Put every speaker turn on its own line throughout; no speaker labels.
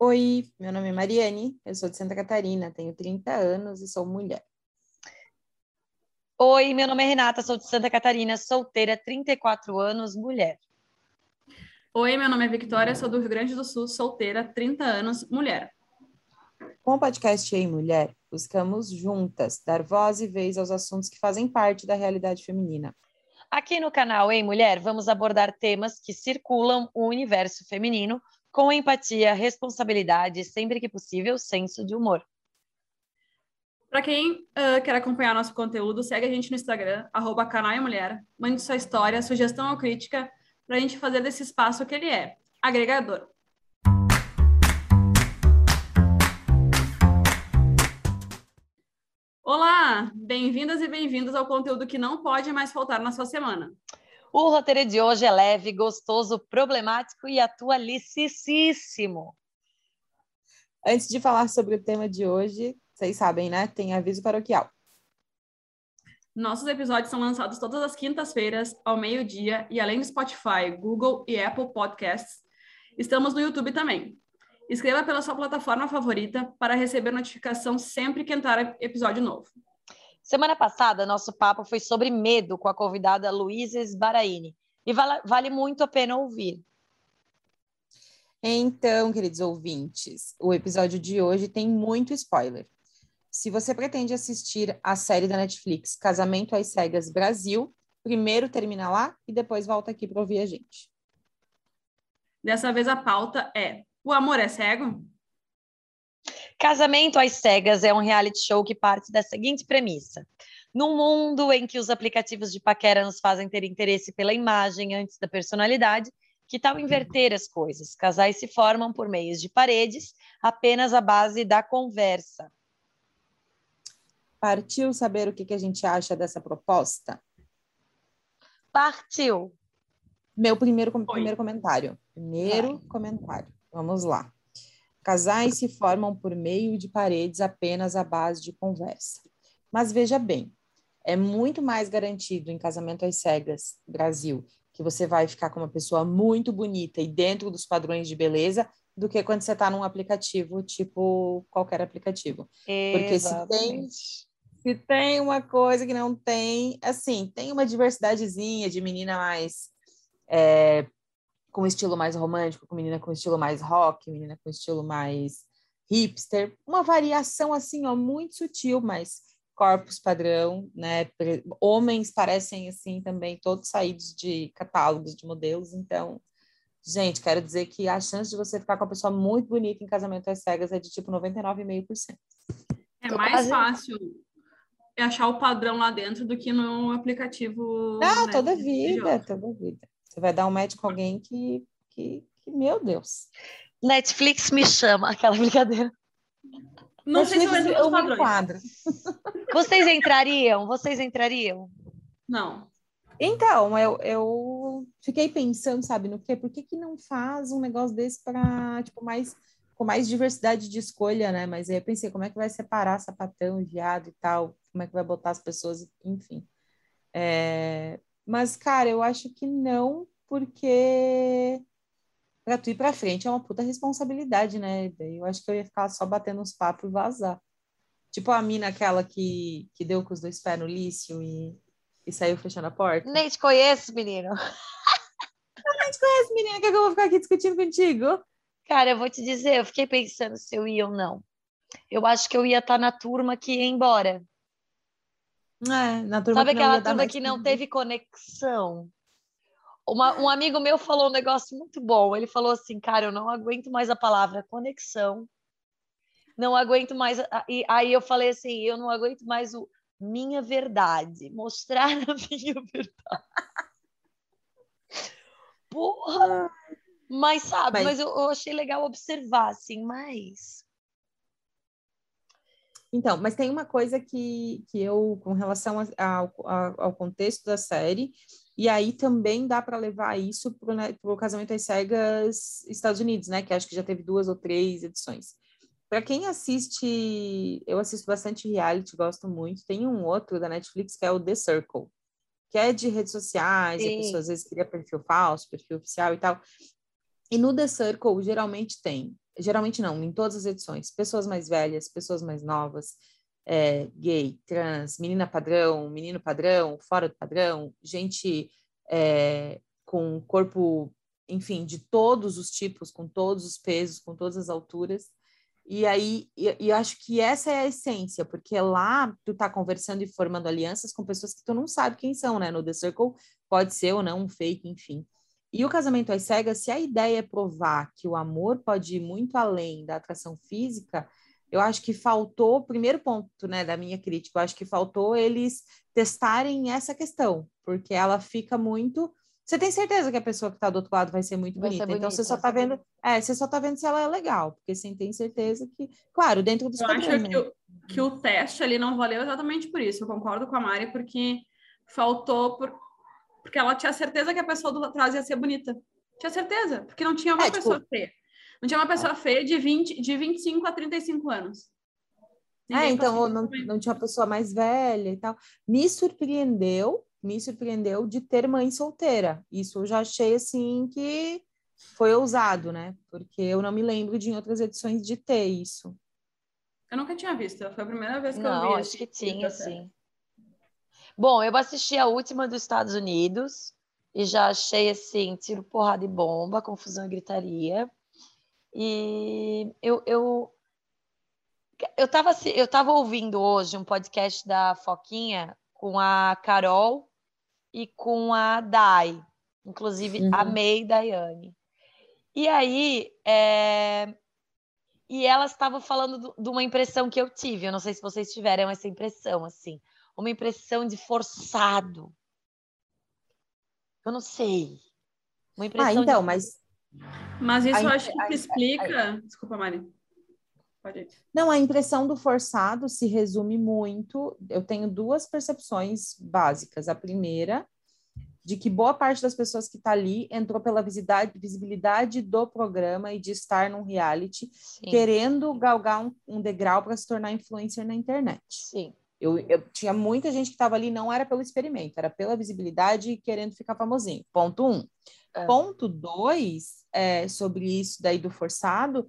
Oi, meu nome é Mariane, eu sou de Santa Catarina, tenho 30 anos e sou mulher.
Oi, meu nome é Renata, sou de Santa Catarina, solteira, 34 anos, mulher.
Oi, meu nome é Victoria, sou do Rio Grande do Sul, solteira, 30 anos, mulher.
Com o podcast Ei Mulher, buscamos juntas dar voz e vez aos assuntos que fazem parte da realidade feminina.
Aqui no canal Ei Mulher, vamos abordar temas que circulam o universo feminino com empatia, responsabilidade e, sempre que possível, senso de humor.
Para quem uh, quer acompanhar nosso conteúdo, segue a gente no Instagram, canal e mulher, mande sua história, sugestão ou crítica para a gente fazer desse espaço que ele é, agregador. Olá, bem-vindas e bem-vindos ao conteúdo que não pode mais faltar na sua semana.
O roteiro de hoje é leve, gostoso, problemático e atualicíssimo.
Antes de falar sobre o tema de hoje, vocês sabem, né? Tem aviso paroquial.
Nossos episódios são lançados todas as quintas-feiras, ao meio-dia, e além do Spotify, Google e Apple Podcasts, estamos no YouTube também. Inscreva pela sua plataforma favorita para receber notificação sempre que entrar episódio novo.
Semana passada, nosso papo foi sobre medo com a convidada Luísa Sbaraini. E vale, vale muito a pena ouvir.
Então, queridos ouvintes, o episódio de hoje tem muito spoiler. Se você pretende assistir a série da Netflix Casamento às Cegas Brasil, primeiro termina lá e depois volta aqui para ouvir a gente.
Dessa vez a pauta é o amor é cego?
Casamento às Cegas é um reality show que parte da seguinte premissa. Num mundo em que os aplicativos de paquera nos fazem ter interesse pela imagem antes da personalidade, que tal inverter as coisas? Casais se formam por meios de paredes, apenas à base da conversa.
Partiu saber o que, que a gente acha dessa proposta?
Partiu.
Meu primeiro, primeiro comentário. Primeiro Vai. comentário. Vamos lá. Casais se formam por meio de paredes apenas à base de conversa. Mas veja bem, é muito mais garantido em casamento às cegas, Brasil, que você vai ficar com uma pessoa muito bonita e dentro dos padrões de beleza do que quando você está num aplicativo, tipo qualquer aplicativo. Porque se tem, se tem uma coisa que não tem, assim, tem uma diversidadezinha de menina mais é, com estilo mais romântico, com menina com estilo mais rock, menina com estilo mais hipster, uma variação assim, ó, muito sutil, mas corpos padrão, né? Homens parecem assim também todos saídos de catálogos de modelos, então, gente, quero dizer que a chance de você ficar com uma pessoa muito bonita em casamento às cegas é de tipo 99,5%.
É mais fácil achar o padrão lá dentro do que no aplicativo.
Não, né, toda vida, toda vida. Você vai dar um match com alguém que, que, que meu Deus.
Netflix me chama, aquela brincadeira.
Não Netflix, sei se eu me quadro.
Vocês entrariam? Vocês entrariam?
Não.
Então, eu, eu fiquei pensando, sabe, no quê? Por que, que não faz um negócio desse para, tipo, mais com mais diversidade de escolha, né? Mas aí eu pensei, como é que vai separar sapatão viado e tal? Como é que vai botar as pessoas, enfim. É... Mas, cara, eu acho que não, porque para tu ir para frente é uma puta responsabilidade, né? Eu acho que eu ia ficar só batendo uns papos e vazar. Tipo a mina aquela que, que deu com os dois pés no lício e, e saiu fechando a porta.
Nem te conheço, menino.
Eu nem te conheço, menina, que, é que eu vou ficar aqui discutindo contigo?
Cara, eu vou te dizer, eu fiquei pensando se eu ia ou não. Eu acho que eu ia estar tá na turma que ia embora.
É, na turma
Sabe
que
aquela turma que não teve conexão? Uma, um amigo meu falou um negócio muito bom. Ele falou assim, cara, eu não aguento mais a palavra conexão. Não aguento mais. A... E aí eu falei assim, eu não aguento mais o minha verdade, mostrar a minha verdade. Porra! Mas sabe, mas, mas eu, eu, achei legal observar, assim, mas.
Então, mas tem uma coisa que, que eu, com relação ao, ao contexto da série, e aí também dá para levar isso para o né, Casamento às Cegas Estados Unidos, né? Que acho que já teve duas ou três edições. Para quem assiste, eu assisto bastante reality, gosto muito. Tem um outro da Netflix que é o The Circle, que é de redes sociais, Sim. a pessoa às vezes cria perfil falso, perfil oficial e tal. E no The Circle, geralmente tem geralmente não, em todas as edições, pessoas mais velhas, pessoas mais novas, é, gay, trans, menina padrão, menino padrão, fora do padrão, gente é, com corpo, enfim, de todos os tipos, com todos os pesos, com todas as alturas. E aí, e, e acho que essa é a essência, porque lá tu tá conversando e formando alianças com pessoas que tu não sabe quem são, né? No The Circle pode ser ou não um fake, enfim. E o casamento às cegas, se a ideia é provar que o amor pode ir muito além da atração física, eu acho que faltou, primeiro ponto, né, da minha crítica, eu acho que faltou eles testarem essa questão, porque ela fica muito você tem certeza que a pessoa que está do outro lado vai ser muito vai bonita. Ser bonita. Então você só está vendo, é, você só tá vendo se ela é legal, porque você tem certeza que, claro, dentro dos
Eu acho que, né? o, que o teste ali não valeu exatamente por isso. Eu concordo com a Mari porque faltou por, porque ela tinha certeza que a pessoa do atrás ia ser bonita. Tinha certeza, porque não tinha uma é, tipo pessoa tipo... feia. Não tinha uma pessoa feia de 20, de 25 a 35 anos.
Ninguém é, então não, não tinha uma pessoa mais velha e tal. Me surpreendeu me surpreendeu de ter mãe solteira. Isso eu já achei assim que foi ousado, né? Porque eu não me lembro de em outras edições de ter isso.
Eu nunca tinha visto, foi a primeira vez que
não,
eu vi.
acho que tinha, sim. Bom, eu assisti a última dos Estados Unidos e já achei assim, tiro, porrada e bomba, confusão e gritaria. E eu, eu, eu, tava, eu tava ouvindo hoje um podcast da Foquinha com a Carol e com a Dai. Inclusive, uhum. amei Daiane. E aí, é... e elas estavam falando de uma impressão que eu tive. Eu não sei se vocês tiveram essa impressão, assim. Uma impressão de forçado. Eu não sei.
Uma impressão ah, então,
de...
mas...
Mas isso a, eu acho que a, explica... A, Desculpa, Mari.
Pode Não, a impressão do forçado se resume muito. Eu tenho duas percepções básicas. A primeira, de que boa parte das pessoas que está ali entrou pela visibilidade, visibilidade do programa e de estar num reality, Sim. querendo galgar um, um degrau para se tornar influencer na internet.
Sim.
Eu, eu tinha muita gente que estava ali, não era pelo experimento, era pela visibilidade e querendo ficar famosinho. Ponto um. É. Ponto dois, é, sobre isso daí do forçado,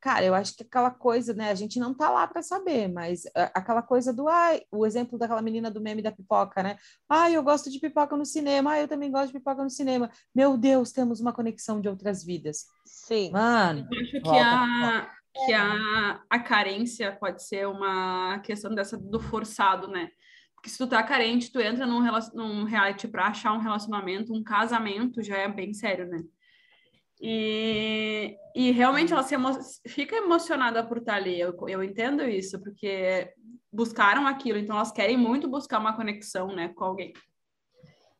Cara, eu acho que aquela coisa, né? A gente não tá lá para saber, mas aquela coisa do, ai, o exemplo daquela menina do meme da pipoca, né? Ai, eu gosto de pipoca no cinema, ai, eu também gosto de pipoca no cinema. Meu Deus, temos uma conexão de outras vidas.
Sim.
Mano.
Eu acho que, a, que a, a carência pode ser uma questão dessa do forçado, né? Porque se tu tá carente, tu entra num, num reality para achar um relacionamento, um casamento, já é bem sério, né? E, e realmente ela se emo fica emocionada por estar ali. Eu, eu entendo isso, porque buscaram aquilo, então elas querem muito buscar uma conexão né, com alguém.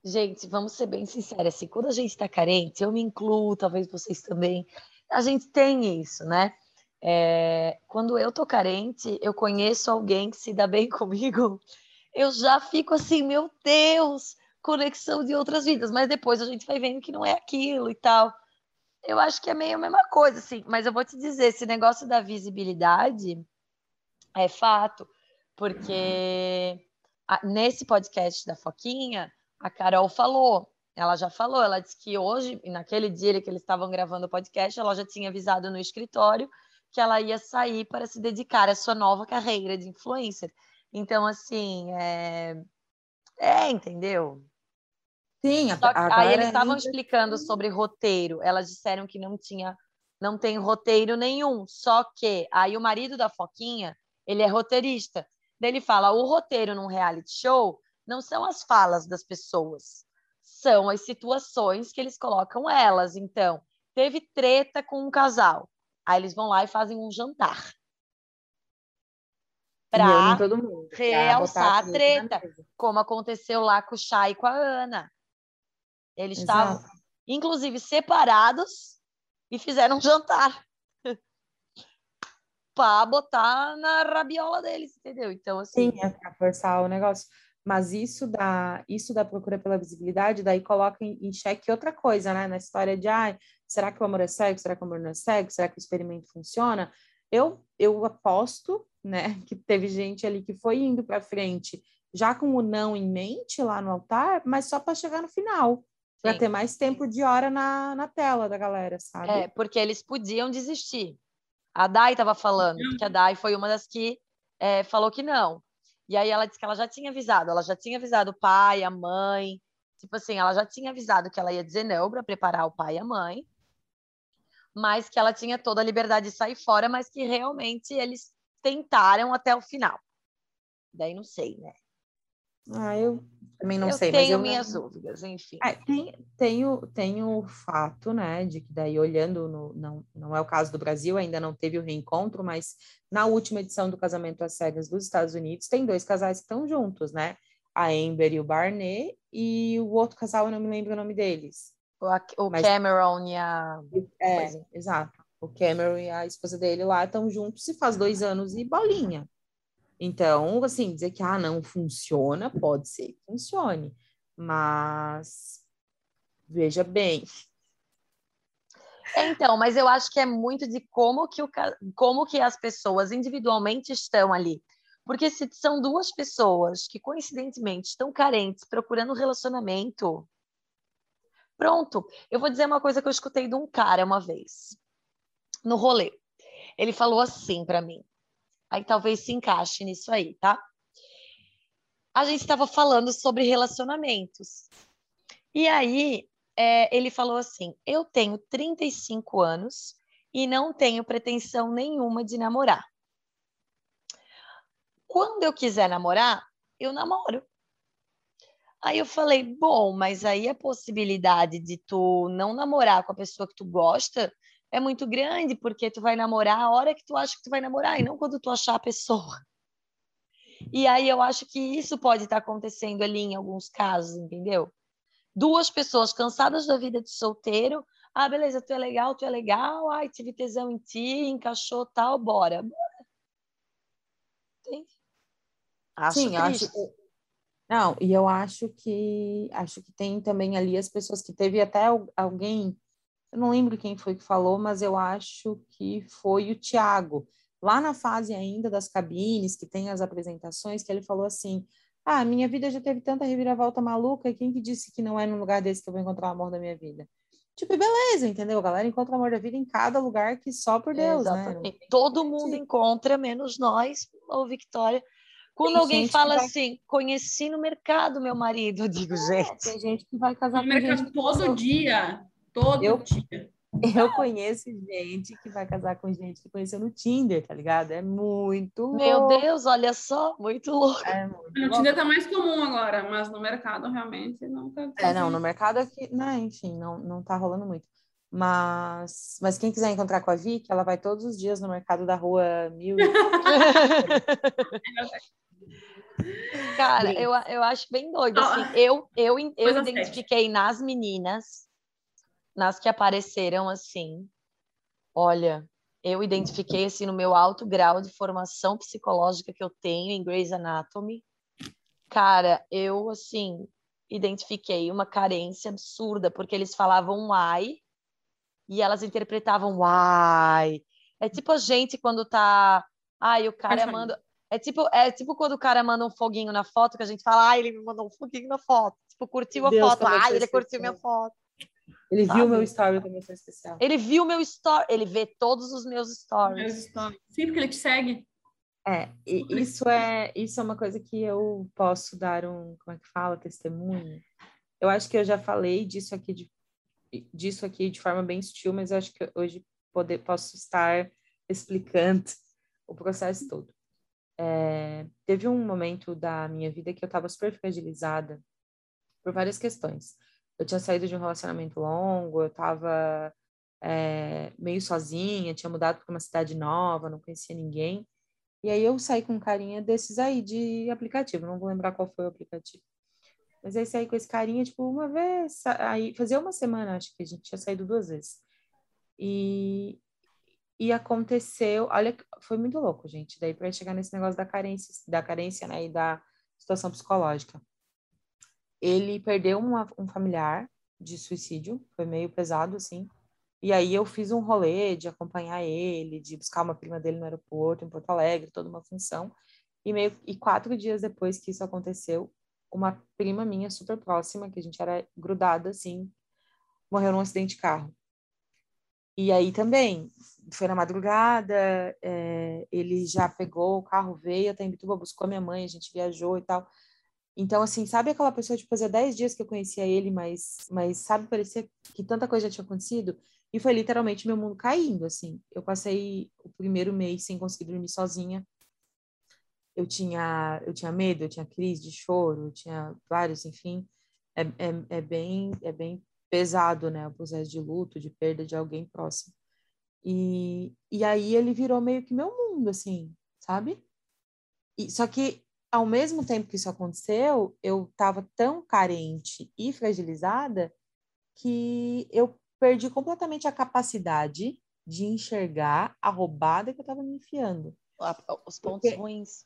Gente, vamos ser bem sinceros, assim, quando a gente está carente, eu me incluo, talvez vocês também, a gente tem isso, né? É, quando eu tô carente, eu conheço alguém que se dá bem comigo, eu já fico assim, meu Deus, conexão de outras vidas, mas depois a gente vai vendo que não é aquilo e tal eu acho que é meio a mesma coisa, assim. Mas eu vou te dizer, esse negócio da visibilidade é fato, porque nesse podcast da Foquinha, a Carol falou, ela já falou, ela disse que hoje, naquele dia que eles estavam gravando o podcast, ela já tinha avisado no escritório que ela ia sair para se dedicar à sua nova carreira de influencer. Então, assim, é, é entendeu?
Sim,
Só que, aí eles estavam explicando sobre roteiro. Elas disseram que não tinha, não tem roteiro nenhum. Só que aí o marido da Foquinha, ele é roteirista. Daí ele fala: o roteiro num reality show não são as falas das pessoas, são as situações que eles colocam elas. Então, teve treta com um casal. Aí eles vão lá e fazem um jantar. Para realçar a treta, como aconteceu lá com o Chay e com a Ana. Eles Exato. estavam, inclusive, separados e fizeram um jantar para botar na rabiola deles, entendeu? Então, assim.
Sim, é para forçar o negócio. Mas isso da, isso da procura pela visibilidade, daí coloca em, em xeque outra coisa, né? Na história de, ah, será que o amor é cego? Será que o amor não é cego? Será que o experimento funciona? Eu, eu aposto, né, que teve gente ali que foi indo para frente já com o não em mente lá no altar, mas só para chegar no final Para ter mais tempo de hora na, na tela da galera, sabe?
É, porque eles podiam desistir. A Dai estava falando, que a Dai foi uma das que é, falou que não. E aí ela disse que ela já tinha avisado, ela já tinha avisado o pai, a mãe, tipo assim, ela já tinha avisado que ela ia dizer não para preparar o pai e a mãe, mas que ela tinha toda a liberdade de sair fora, mas que realmente eles tentaram até o final. Daí não sei, né?
Ah, eu também não
eu
sei,
tenho
mas eu
minhas dúvidas, enfim.
É, tem, tem, o, tem o fato, né, de que daí olhando, no, não, não é o caso do Brasil, ainda não teve o reencontro, mas na última edição do Casamento às Cegas dos Estados Unidos, tem dois casais que estão juntos, né? A Amber e o Barney, e o outro casal, eu não me lembro o nome deles.
O, o
Mas-
Cameron e a.
É,
é.
exato. O Cameron e a esposa dele lá estão juntos se faz dois anos e bolinha. Então, assim, dizer que ah, não funciona, pode ser que funcione, mas veja bem,
Então, mas eu acho que é muito de como que, o, como que as pessoas individualmente estão ali. Porque se são duas pessoas que coincidentemente estão carentes, procurando um relacionamento, pronto. Eu vou dizer uma coisa que eu escutei de um cara uma vez, no rolê. Ele falou assim para mim. Aí talvez se encaixe nisso aí, tá? A gente estava falando sobre relacionamentos. E aí, é, ele falou assim: Eu tenho 35 anos e não tenho pretensão nenhuma de namorar. Quando eu quiser namorar, eu namoro. Aí eu falei: Bom, mas aí a possibilidade de tu não namorar com a pessoa que tu gosta é muito grande, porque tu vai namorar a hora que tu acha que tu vai namorar e não quando tu achar a pessoa. E aí eu acho que isso pode estar acontecendo ali em alguns casos, entendeu? duas pessoas cansadas da vida de solteiro. Ah, beleza, tu é legal, tu é legal. Ai, tive tesão em ti, encaixou tal, bora. Bora. Entende? Acho
sim, acho não, e eu acho que acho que tem também ali as pessoas que teve até al- alguém, eu não lembro quem foi que falou, mas eu acho que foi o Tiago, lá na fase ainda das cabines, que tem as apresentações, que ele falou assim: Ah, minha vida já teve tanta reviravolta maluca, e quem que disse que não é num lugar desse que eu vou encontrar o amor da minha vida? Tipo, e beleza, entendeu? A galera encontra o amor da vida em cada lugar que só por Deus, né?
Exatamente.
tem
Todo mundo encontra, menos nós, ou Victoria. Quando
Tem
alguém fala
vai-
assim, conheci no mercado meu marido, eu digo, gente,
Tem gente que vai casar
No
com
mercado todo dia. Todo
Eu-
dia.
Eu conheço gente que vai casar com gente que conheceu no Tinder, tá ligado? É muito louco.
meu Deus, olha só, muito louco.
É muito
No
louco.
Tinder tá mais comum agora, mas no mercado realmente nunca.
É, não, no mercado aqui, né, enfim, não, não tá rolando muito. Mas, mas quem quiser encontrar com a Vicky, ela vai todos os dias no mercado da rua Mil.
Cara, eu, eu acho bem doido. Assim, eu, eu, eu identifiquei nas meninas, nas que apareceram assim. Olha, eu identifiquei assim no meu alto grau de formação psicológica que eu tenho em Grey's Anatomy. Cara, eu assim identifiquei uma carência absurda, porque eles falavam ai e elas interpretavam ai. É tipo a gente quando tá. Ai, o cara manda. É tipo, é tipo quando o cara manda um foguinho na foto que a gente fala, ai, ele me mandou um foguinho na foto. Tipo, curtiu a
Deus,
foto.
eu
Ai, ele curtiu minha foto.
Ele
Sabe?
viu meu story eu sou especial.
Ele viu meu story, ele vê todos os meus
Meus
stories.
stories. Sim, porque ele te segue.
É, e isso é, isso é uma coisa que eu posso dar um, como é que fala, testemunho. Eu acho que eu já falei disso aqui de, disso aqui de forma bem sutil, mas eu acho que hoje poder, posso estar explicando o processo todo. É, teve um momento da minha vida que eu estava super fragilizada por várias questões. Eu tinha saído de um relacionamento longo, eu estava meio sozinha, tinha mudado para uma cidade nova, não conhecia ninguém. E aí eu saí com um carinha desses aí de aplicativo, não vou lembrar qual foi o aplicativo. Mas aí saí com esse carinha, tipo, uma vez, aí fazia uma semana, acho que a gente tinha saído duas vezes. E, e aconteceu, olha, foi muito louco, gente. Daí para chegar nesse negócio da carência, da carência, né, e da situação psicológica. Ele perdeu uma, um familiar de suicídio, foi meio pesado, assim. E aí eu fiz um rolê de acompanhar ele, de buscar uma prima dele no aeroporto, em Porto Alegre, toda uma função. E meio e quatro dias depois que isso aconteceu, uma prima minha super próxima, que a gente era grudada, assim, morreu num acidente de carro. E aí também, foi na madrugada, é, ele já pegou o carro, veio até Imbituba, buscou minha mãe, a gente viajou e tal. Então, assim, sabe aquela pessoa, tipo, fazia 10 dias que eu conhecia ele, mas, mas sabe, parecia que tanta coisa já tinha acontecido? E foi literalmente meu mundo caindo, assim. Eu passei o primeiro mês sem conseguir dormir sozinha. Eu tinha, eu tinha medo, eu tinha crise de choro, eu tinha vários, enfim. É, é, é, bem, é bem pesado, né? O processo de luto, de perda de alguém próximo. E, e aí ele virou meio que meu mundo, assim, sabe? E, só que, ao mesmo tempo que isso aconteceu, eu estava tão carente e fragilizada que eu perdi completamente a capacidade de enxergar a roubada que eu estava me enfiando.
Os pontos Porque... ruins.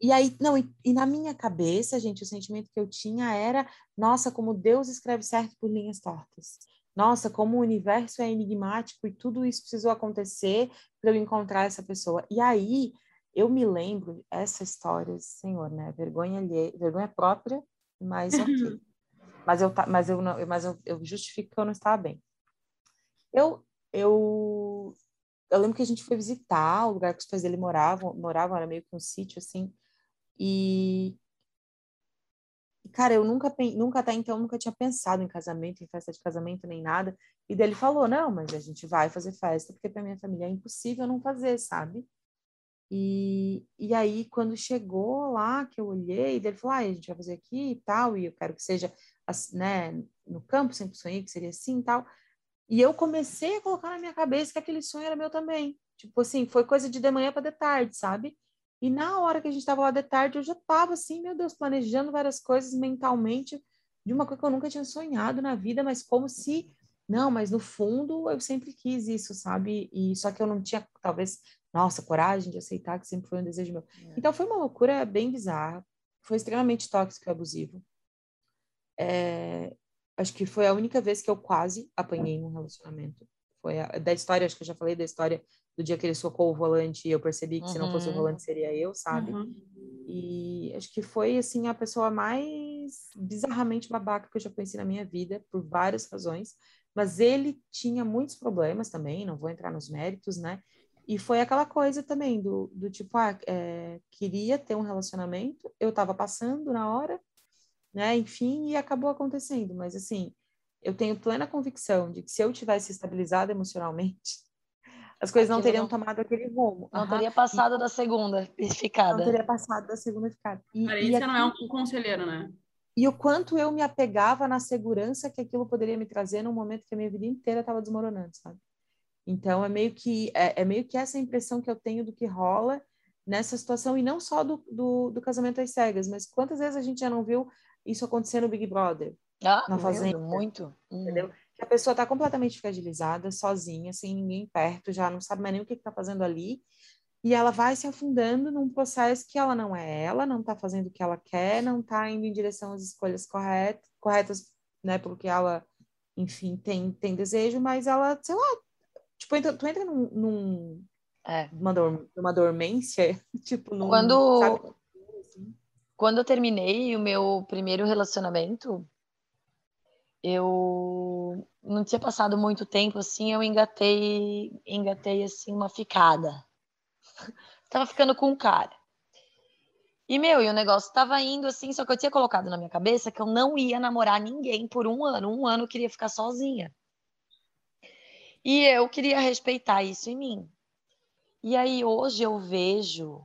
E aí, não, e, e, na minha cabeça, gente, o sentimento que eu tinha era, nossa, como Deus escreve certo por linhas tortas. Nossa, como o universo é enigmático e tudo isso precisou acontecer para eu encontrar essa pessoa. E aí, eu me lembro essa história, senhor, né? Vergonha alheia, vergonha própria, mas ok. mas eu mas eu não, mas eu, eu justifico que eu não estava bem. Eu, eu, eu lembro que a gente foi visitar o lugar que os pais dele moravam, moravam, era meio que um sítio, assim, e, cara, eu nunca, nunca até então, nunca tinha pensado em casamento, em festa de casamento, nem nada, e daí ele falou, não, mas a gente vai fazer festa, porque para minha família é impossível não fazer, sabe? E, e aí, quando chegou lá, que eu olhei, ele falou, ah, a gente vai fazer aqui e tal, e eu quero que seja, né, no campo, sempre sonhei que seria assim e tal, e eu comecei a colocar na minha cabeça que aquele sonho era meu também. Tipo assim, foi coisa de de manhã para de tarde, sabe? E na hora que a gente estava lá de tarde, eu já estava assim, meu Deus, planejando várias coisas mentalmente de uma coisa que eu nunca tinha sonhado na vida, mas como se não, mas no fundo eu sempre quis isso, sabe? E só que eu não tinha talvez, nossa, coragem de aceitar que sempre foi um desejo meu. É. Então foi uma loucura bem bizarra, foi extremamente tóxico e abusivo. É, acho que foi a única vez que eu quase apanhei num relacionamento. Foi a, da história, acho que eu já falei da história do dia que ele socou o volante e eu percebi que uhum. se não fosse o uhum. volante seria eu, sabe? Uhum. E acho que foi, assim, a pessoa mais bizarramente babaca que eu já conheci na minha vida, por várias razões. Mas ele tinha muitos problemas também, não vou entrar nos méritos, né? E foi aquela coisa também do, do tipo, ah, é, queria ter um relacionamento, eu estava passando na hora, né? Enfim, e acabou acontecendo. Mas assim, eu tenho plena convicção de que se eu tivesse estabilizado emocionalmente, as coisas não teriam não, tomado aquele rumo.
Não uhum. teria passado da segunda ficada.
Não teria passado da segunda ficada.
E, e aqui, não é um conselheiro, né?
E o quanto eu me apegava na segurança que aquilo poderia me trazer num momento que a minha vida inteira estava desmoronando, sabe? Então é meio que é, é, meio que essa impressão que eu tenho do que rola nessa situação e não só do, do, do casamento às cegas, mas quantas vezes a gente já não viu isso acontecer no Big Brother?
Ah, na fazenda, muito.
Entendeu? Hum. A pessoa está completamente fragilizada, sozinha, sem ninguém perto, já não sabe mais nem o que está fazendo ali. E ela vai se afundando num processo que ela não é ela, não está fazendo o que ela quer, não está indo em direção às escolhas corretas, corretas, né? Porque ela, enfim, tem, tem desejo, mas ela, sei lá, tipo, entra, tu entra num, num é. uma, dor, numa dormência, tipo, num,
quando, sabe? quando eu terminei o meu primeiro relacionamento, eu não tinha passado muito tempo assim, eu engatei, engatei assim uma ficada. tava ficando com um cara. E meu, e o negócio tava indo assim, só que eu tinha colocado na minha cabeça que eu não ia namorar ninguém por um ano. Um ano eu queria ficar sozinha. E eu queria respeitar isso em mim. E aí hoje eu vejo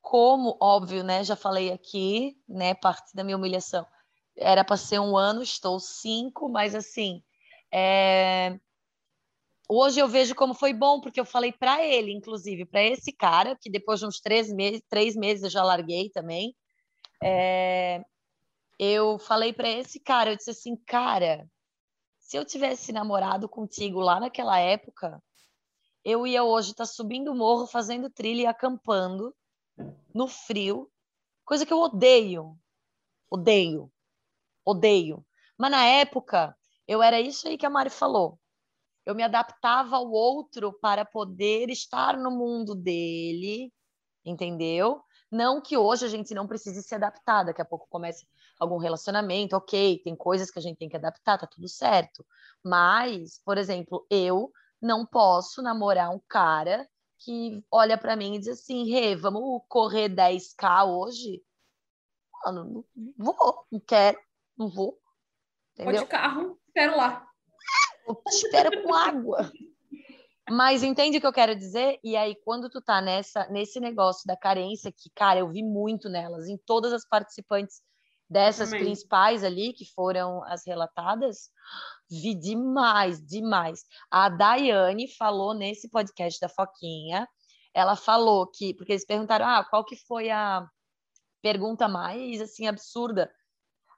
como, óbvio, né, já falei aqui, né, parte da minha humilhação era para ser um ano, estou cinco, mas assim, é... hoje eu vejo como foi bom, porque eu falei para ele, inclusive, para esse cara, que depois de uns três meses, três meses eu já larguei também, é... eu falei para esse cara, eu disse assim, cara, se eu tivesse namorado contigo lá naquela época, eu ia hoje estar tá subindo o morro, fazendo trilha e acampando no frio, coisa que eu odeio, odeio odeio. Mas na época, eu era isso aí que a Mari falou. Eu me adaptava ao outro para poder estar no mundo dele, entendeu? Não que hoje a gente não precise se adaptar, daqui a pouco comece algum relacionamento, ok, tem coisas que a gente tem que adaptar, tá tudo certo. Mas, por exemplo, eu não posso namorar um cara que olha para mim e diz assim, Rê, vamos correr 10k hoje? Mano, não vou, não quero, não vou.
Entendeu? Vou de carro, espero lá.
Eu espero com água. Mas entende o que eu quero dizer? E aí, quando tu tá nessa, nesse negócio da carência, que, cara, eu vi muito nelas, em todas as participantes dessas Também. principais ali, que foram as relatadas, vi demais, demais. A Daiane falou nesse podcast da Foquinha, ela falou que, porque eles perguntaram, ah, qual que foi a pergunta mais, assim, absurda?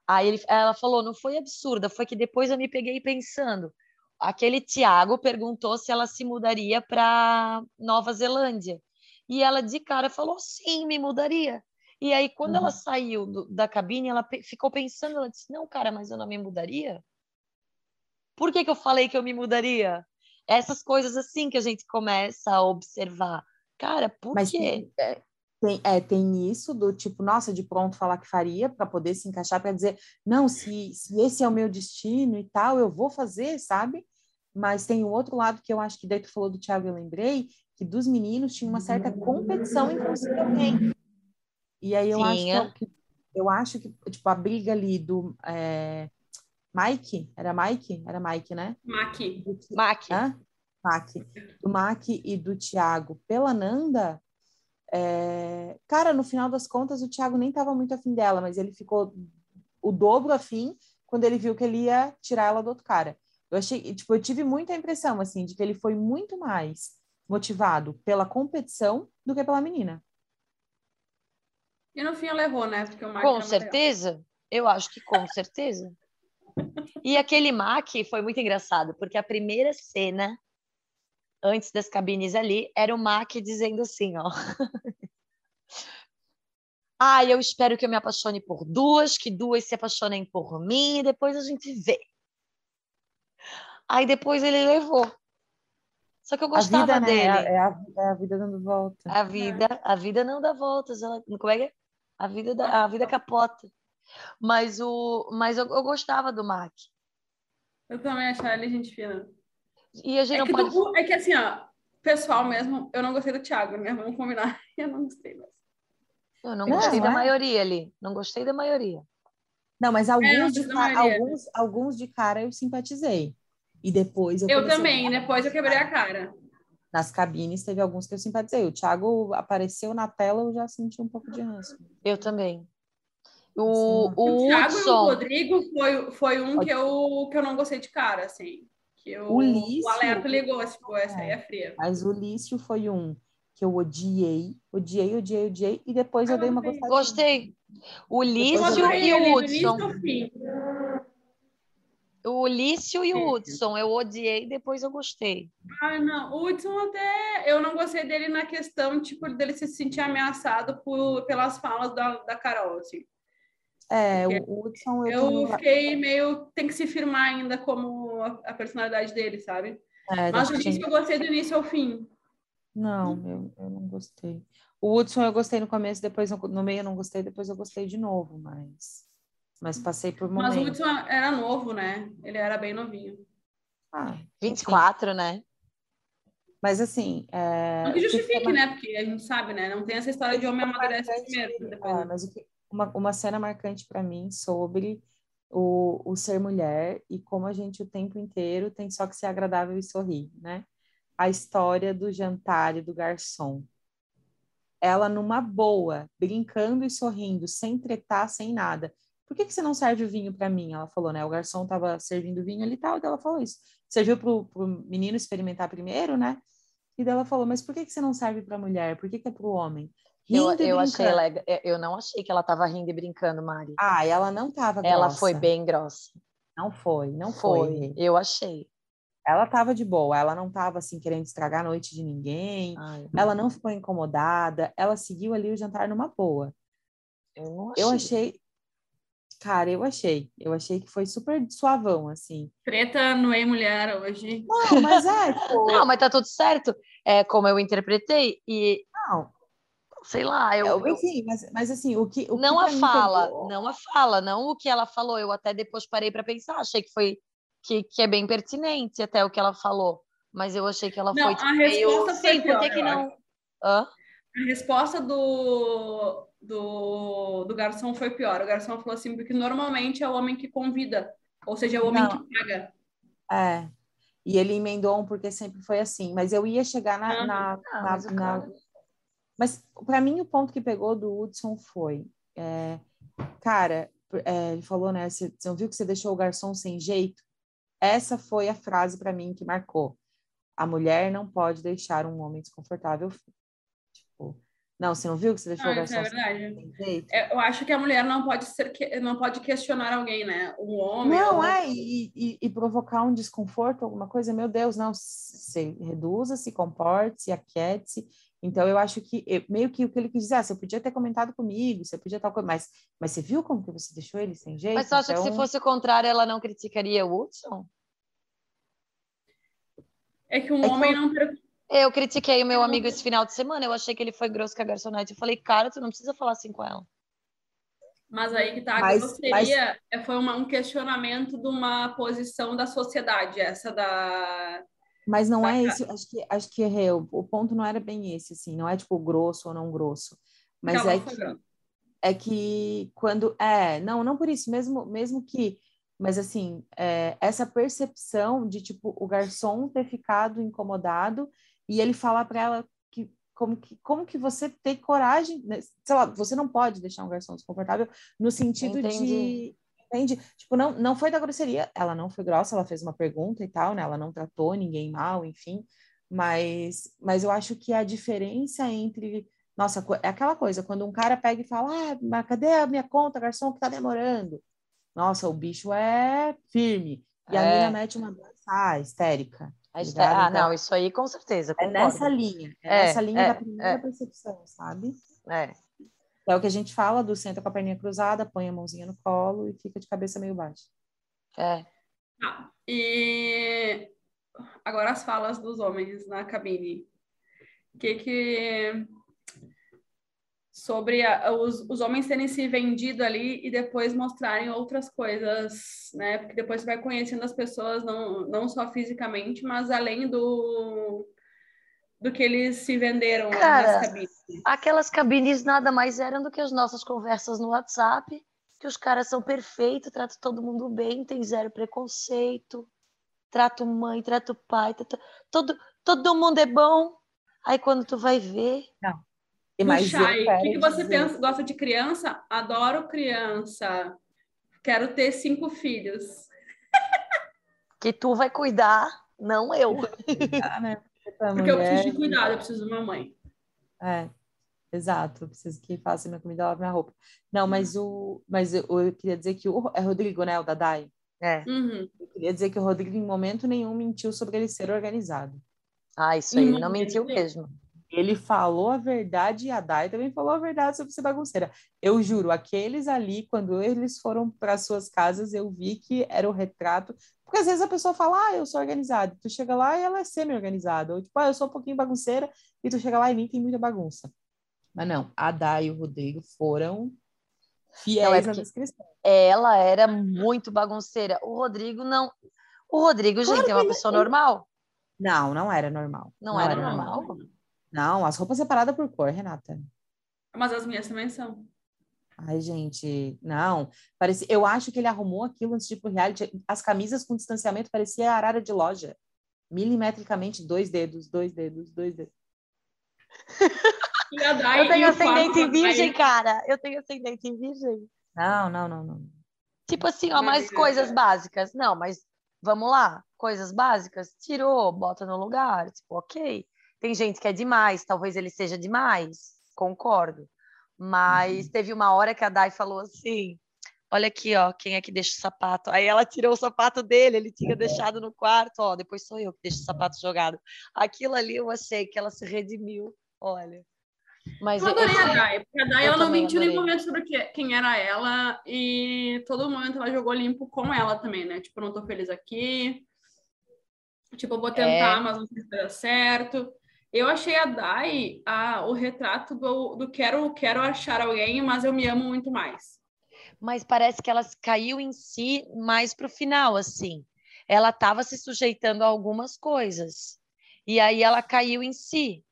Aí ele, ela falou, não foi absurda, foi que depois eu me peguei pensando, aquele Tiago perguntou se ela se mudaria para Nova Zelândia. E ela de cara falou: sim, me mudaria. E aí, quando uhum. ela saiu do, da cabine, ela ficou pensando, ela disse, não, cara, mas eu não me mudaria? Por que, que eu falei que eu me mudaria? Essas coisas assim que a gente começa a observar. Cara, por mas quê?
Tem, é, tem, é, tem isso do tipo, nossa, de pronto falar que faria, para poder se encaixar, para dizer, não, se, se esse é o meu destino e tal, eu vou fazer, sabe? Mas tem o outro lado que eu acho que daí tu falou do Thiago, eu lembrei, que dos meninos tinha uma certa competição si também. E aí eu Tinha. acho que, eu acho que tipo a briga ali do é, Mike, era Mike, era Mike, né?
Mac.
Mac.
Hã? Mac. Do Mac e do Thiago pela Nanda, é... cara, no final das contas o Thiago nem estava muito afim dela, mas ele ficou o dobro afim quando ele viu que ele ia tirar ela do outro cara. Eu achei, tipo, eu tive muita impressão assim de que ele foi muito mais motivado pela competição do que pela menina.
E no fim ela errou, né? Porque o
Mac com certeza. Eu acho que com certeza. E aquele Mac foi muito engraçado, porque a primeira cena, antes das cabines ali, era o Mac dizendo assim, ó. ah, eu espero que eu me apaixone por duas, que duas se apaixonem por mim, e depois a gente vê. Aí depois ele levou. Só que eu gostava
a vida,
dele.
Né? É, a, é a vida dando volta.
A vida, a vida não dá voltas. Ela, como é que é? A vida, da, a vida capota. Mas, o, mas eu, eu gostava do Mac.
Eu também achava ele gente fina.
E a gente
é,
que
pode... do, é que assim, ó, pessoal mesmo, eu não gostei do Thiago, né? Vamos combinar. Eu não gostei mesmo.
Eu não, gostei não da é? maioria ali. Não gostei da maioria.
Não, mas alguns, é, de, alguns, alguns de cara eu simpatizei. E depois eu.
Eu também, depois eu quebrei a cara.
Nas cabines teve alguns que eu simpatizei. O Thiago apareceu na tela, eu já senti um pouco de ranço.
Eu também. O,
o, o Thiago Hudson... e o Rodrigo foi, foi um que eu, que eu não gostei de cara, assim. Que eu, o, Lício, o Aleto ligou, tipo, essa é, aí é fria.
Mas o Lício foi um que eu odiei, odiei, odiei, odiei, e depois eu, eu dei uma gostadinha.
Gostei. O Lício e o Hudson. O Lício e o Hudson, eu odiei, depois eu gostei.
Ah, não, o Hudson até, eu não gostei dele na questão, tipo, dele se sentir ameaçado por, pelas falas da, da Carol, assim.
É, Porque o Hudson...
Eu, eu fiquei meio, tem que se firmar ainda como a, a personalidade dele, sabe? É, Mas o Lício eu gostei do início ao fim.
Não, eu, eu não gostei. O Hudson eu gostei no começo, depois no, no meio eu não gostei, depois eu gostei de novo, mas mas passei por momentos.
Mas o Hudson era novo, né? Ele era bem novinho.
Ah, 24, enfim. né?
Mas assim. É...
Não que justifique, né? Porque a gente sabe, né? Não tem essa história de homem amadurece primeiro. Depois...
É, mas uma, uma cena marcante para mim sobre o, o ser mulher e como a gente o tempo inteiro tem só que ser agradável e sorrir, né? A história do jantar e do garçom. Ela numa boa, brincando e sorrindo, sem tretar, sem nada por que, que você não serve o vinho para mim? Ela falou, né? O garçom estava servindo vinho ali e tal, e ela falou isso. Serviu para o menino experimentar primeiro, né? E ela falou, mas por que, que você não serve para a mulher? Por que, que é para o homem?
Rindo eu, eu achei legal. Eu não achei que ela estava rindo e brincando, Mari.
Ah, ela não estava.
Ela foi bem grossa.
Não foi, não foi. foi.
Eu achei.
Ela estava de boa, ela não estava assim querendo estragar a noite de ninguém. Ai, ela não ficou incomodada, ela seguiu ali o jantar numa boa.
Eu, achei.
eu achei, Cara, eu achei. Eu achei que foi super suavão, assim.
Preta não é mulher hoje.
Não, mas é.
Tipo... Não, mas tá tudo certo. É como eu interpretei. E.
Não.
sei lá, eu,
eu, enfim, mas, mas assim, o que o
não
que
a fala,
pegou-
não a fala, não o que ela falou. Eu até depois parei para pensar, achei que foi que, que é bem pertinente até o que ela falou, mas eu achei que ela
Não,
foi
a
tipo, meio,
resposta foi
sim, por que
pior,
que não? Hã?
A resposta do, do, do garçom foi pior. O garçom falou assim, porque normalmente é o homem que convida, ou seja, é o homem
Não.
que paga.
É. E ele emendou um porque sempre foi assim. Mas eu ia chegar na.
Aham.
na,
Ah,
na-
mas
na- Mas para mim o ponto que pegou do Hudson foi, é, cara, é, ele falou, né? Você você não viu que você deixou o garçom sem jeito? Essa foi a frase para mim que marcou. A mulher não pode deixar um homem desconfortável. Não, você não viu que você deixou o
Ah, isso é verdade. É, Eu acho que a mulher não pode ser que- não pode questionar alguém, né? Um homem.
Não,
ou-
é, e, e- e provocar um desconforto, alguma coisa, meu Deus, não, se reduza, se comporte, se aquiete-se. Então, eu acho que, eu- meio que o que ele quis dizer, ah, você podia ter comentado comigo, você podia tal coisa, mas, mas você viu como que você deixou ele sem jeito?
Mas você acha que se
Então,
fosse o contrário, ela não criticaria o Hudson?
É que um
É que
homem
eu-
não
Eu critiquei o meu amigo esse final de semana, eu achei que ele foi grosso com a garçonete. Eu falei, cara, tu não precisa falar assim com ela.
Mas aí que tá, a
Mas-
grosseria é- foi uma- um questionamento de uma posição da sociedade, essa da.
Mas não é
Saca-
esse, acho que, acho que errei, o, o ponto não era bem esse, assim, não é tipo grosso ou não grosso, mas é que, é que quando, é, não, não por isso, mesmo, mesmo que, mas assim, é, essa percepção de, tipo, o garçom ter ficado incomodado e ele falar para ela que como, que como que você tem coragem, né? sei lá, você não pode deixar um garçom desconfortável no sentido de
Entendi.
Entende? Tipo, não, não foi da grosseria, ela não foi grossa, ela fez uma pergunta e tal, né? Ela não tratou ninguém mal, enfim. Mas, mas eu acho que a diferença entre. Nossa, é aquela coisa, quando um cara pega e fala, ah, mas cadê a minha conta, garçom, que tá demorando? Nossa, o bicho é firme. E a
É.
mina mete uma dança ah, histérica.
A
tá?
Ah,
Então,
não, isso aí com certeza.
É
concordo.
nessa linha, é,
É,
nessa linha
é,
da primeira
é.
percepção, sabe?
É.
É o que a gente fala do senta com a perninha cruzada, põe a mãozinha no colo e fica de cabeça meio baixa.
É.
Tá. E agora as falas dos homens na cabine. O que que sobre a- os, os homens terem se vendido ali e depois mostrarem outras coisas, né? Porque depois você vai conhecendo as pessoas não, não só fisicamente, mas além do do que eles se venderam
Cara,
nas cabines.
Aquelas cabines nada mais eram do que as nossas conversas no WhatsApp, que os caras são perfeitos, tratam todo mundo bem, tem zero preconceito, trato mãe, trato pai, trato... Todo, todo mundo é bom. Aí quando tu vai ver,
E mais
Chay, o que, que você
dizer-
pensa? Gosta de criança? Adoro criança. Quero ter cinco filhos.
que tu vai cuidar, não eu.
Ah, né?
Porque eu preciso de cuidado, eu preciso de uma mãe.
É, exato. Eu preciso que faça minha comida, lave minha roupa. Não, mas o, mas eu, eu queria dizer que o é Rodrigo, né, o Dadai.
É.
Uhum.
Eu queria dizer que o Rodrigo em momento nenhum mentiu sobre ele ser organizado.
Ah, isso aí, ele
Não,
mentiu mesmo.
Ele falou a verdade e a Dai também falou a verdade sobre ser bagunceira. Eu juro, aqueles ali, quando eles foram para suas casas, eu vi que era o retrato. Porque às vezes a pessoa fala, ah, eu sou organizada. Tu chega lá e ela é semi-organizada. Ou tipo, ah, eu sou um pouquinho bagunceira. E tu chega lá e nem tem muita bagunça. Mas não, a Dai e o Rodrigo foram fiéis
Não, é
na
porque-
descrição.
Ela era muito bagunceira. O Rodrigo não. O Rodrigo, gente, é uma pessoa normal.
Não, não era normal.
Não era normal?
Não, as roupas separadas por cor, Renata.
Mas as minhas também são.
Ai, gente, não. Parecia, eu acho que ele arrumou aquilo antes de ir pro reality. As camisas com distanciamento parecia arara de loja. Milimetricamente, dois dedos, dois dedos, dois dedos.
E a Dai
Eu tenho
e
ascendente em virgem, cara. Eu tenho ascendente em virgem.
Não, não, não, não.
Tipo assim, ó, mais
Maravilhosa.
coisas básicas. Não, mas vamos lá. Coisas básicas, tirou, bota no lugar. Tipo, ok. Tem gente que é demais, talvez ele seja demais. Concordo. Mas teve uma hora que a Dai falou assim: Olha aqui, ó, quem é que deixa o sapato? Aí ela tirou o sapato dele, ele tinha deixado no quarto, ó, depois sou eu que deixo o sapato jogado. Aquilo ali eu achei que ela se redimiu, olha. Mas
Eu adorei
esse-
a Dai, porque a Dai
Eu
ela não mentiu em nenhum momento sobre quem era ela e todo momento ela jogou limpo com ela também, né? Tipo, eu não tô feliz aqui. Tipo, eu vou tentar,
É.
mas não sei se vai dar certo. Eu achei a Dai a, o retrato do, do quero, quero achar alguém, mas eu me amo muito mais.
Mas parece que ela caiu em si mais pro final, assim. Ela estava se sujeitando a algumas coisas. E aí ela caiu em si.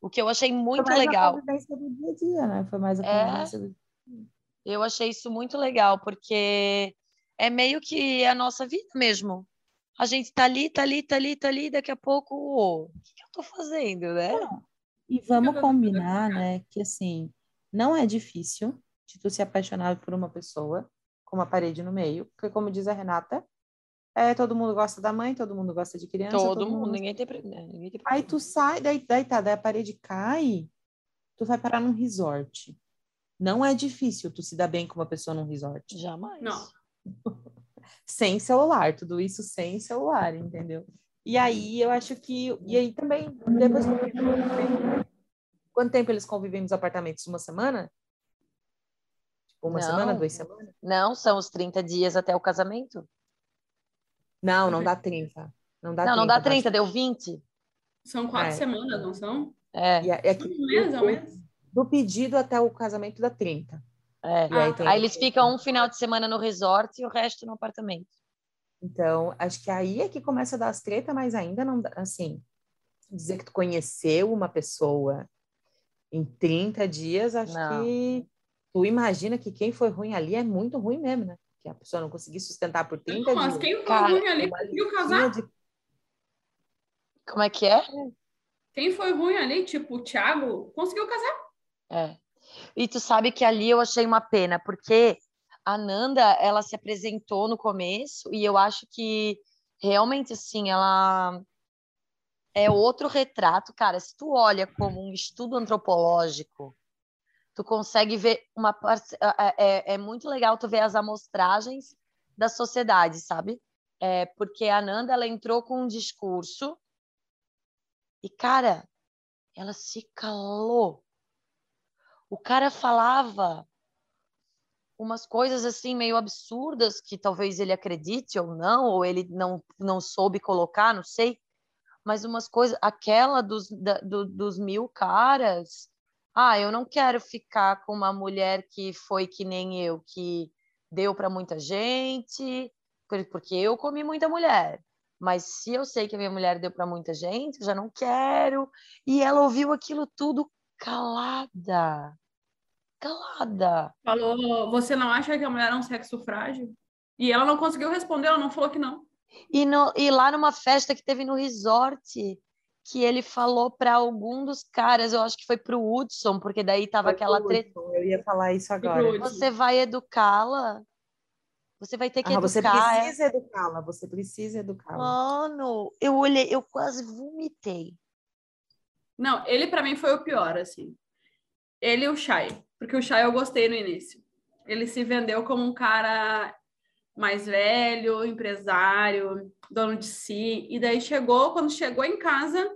O que eu achei muito
Foi mais
legal.
a convivência do dia a dia, né? Foi mais a
É.
convivência do
Eu achei isso muito legal, porque é meio que a nossa vida mesmo. A gente tá ali, tá ali, tá ali, tá ali, daqui a pouco, o que, que eu tô fazendo, né?
E vamos combinar, né, que assim, não é difícil de tu se apaixonar por uma pessoa com uma parede no meio, porque como diz a Renata, é, todo mundo gosta da mãe, todo mundo gosta de criança,
Todo, mundo,
gosta-
ninguém tem, né, ninguém tem
Aí
problema.
tu sai, daí, daí tá, daí a parede cai, tu vai parar num resort. Não é difícil tu se dar bem com uma pessoa num resort.
Jamais.
Não.
Sem celular, tudo isso sem celular, entendeu? E aí eu acho que. E aí também, depois. Quanto tempo eles convivem nos apartamentos? Uma semana? Tipo, uma
Não.
semana, duas semanas?
Não, são os 30 dias até o casamento.
Não, não dá 30. Não dá
não,
30.
não dá
tá?
30, deu 20.
São quatro
É.
semanas, não são?
É,
E é, é que
Um mês, é um mês.
do pedido até o casamento dá 30.
É.
E aí, tem-
Aí eles ficam um final de semana no resort e o resto no apartamento.
Então, acho que aí é que começa a dar as tretas, mas ainda não dá, assim, dizer que tu conheceu uma pessoa em 30 dias, acho
Não.
que tu imagina que quem foi ruim ali é muito ruim mesmo, né? Que a pessoa não conseguir sustentar por 30
Não, mas
dias.
quem foi
Cara,
ruim ali conseguiu casar?
de-
Como é que é?
Quem foi ruim ali, tipo o Thiago, conseguiu casar.
É. E tu sabe que ali eu achei uma pena, porque a Nanda, ela se apresentou no começo e eu acho que realmente, assim, ela é outro retrato. Cara, se tu olha como um estudo antropológico, tu consegue ver uma... É, é, é muito legal tu ver as amostragens da sociedade, sabe? É, porque a Nanda, ela entrou com um discurso e, cara, ela se calou. O cara falava umas coisas assim meio absurdas que talvez ele acredite ou não, ou ele não, não soube colocar, não sei. Mas umas coisas, aquela dos, da- do- dos mil caras. Ah, eu não quero ficar com uma mulher que foi que nem eu, que deu para muita gente, por- porque eu comi muita mulher. Mas se eu sei que a minha mulher deu para muita gente, eu já não quero. E ela ouviu aquilo tudo calada. Calada.
Falou, você não acha que a mulher é um sexo frágil? E ela não conseguiu responder, ela não falou que não.
E, no, e lá numa festa que teve no resort, que ele falou para algum dos caras, eu acho que foi pro Hudson, porque daí tava
Foi
aquela treta.
Eu ia falar isso agora.
Você vai educá-la? Você vai ter que
Ah, você
educar. é?
precisa educá-la, você precisa educá-la.
Mano, eu olhei, eu quase vomitei.
Não, ele pra mim foi o pior, assim. Ele e o Shai. Porque o Shai eu gostei no início. Ele se vendeu como um cara mais velho, empresário, dono de si. E daí chegou, quando chegou em casa,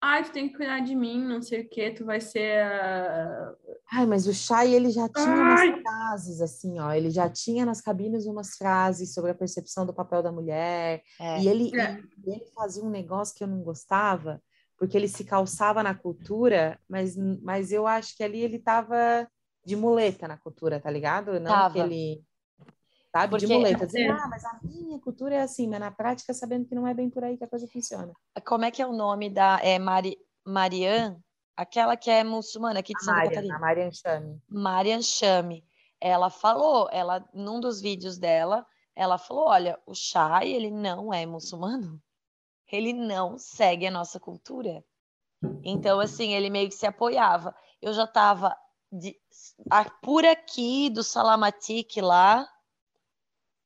ai, tu tem que cuidar de mim, não sei o quê, tu vai ser. a-"
Ai, mas o Chay, ele já tinha
Ai!
umas frases, assim, ó. Ele já tinha nas cabines umas frases sobre a percepção do papel da mulher.
É.
E ele,
É.
e ele fazia um negócio que eu não gostava, porque ele se calçava na cultura, mas, mas eu acho que ali ele tava de muleta na cultura, tá ligado? Não
Tava.
que ele. Sabe, de
Porque-
muleta. Dizendo,
É.
ah, mas a minha cultura é assim, mas na prática sabendo que não é bem por aí que a coisa funciona.
Como é que é o nome da é Mari, Marian? Aquela que é muçulmana aqui de
A
Santa
Marian,
Catarina.
a Marian Chame.
Marian Chame, ela falou, ela num dos vídeos dela, ela falou, olha, o Chay, ele não é muçulmano. Ele não segue a nossa cultura. Então, assim, ele meio que se apoiava. Eu já estava por aqui do Salamatic lá,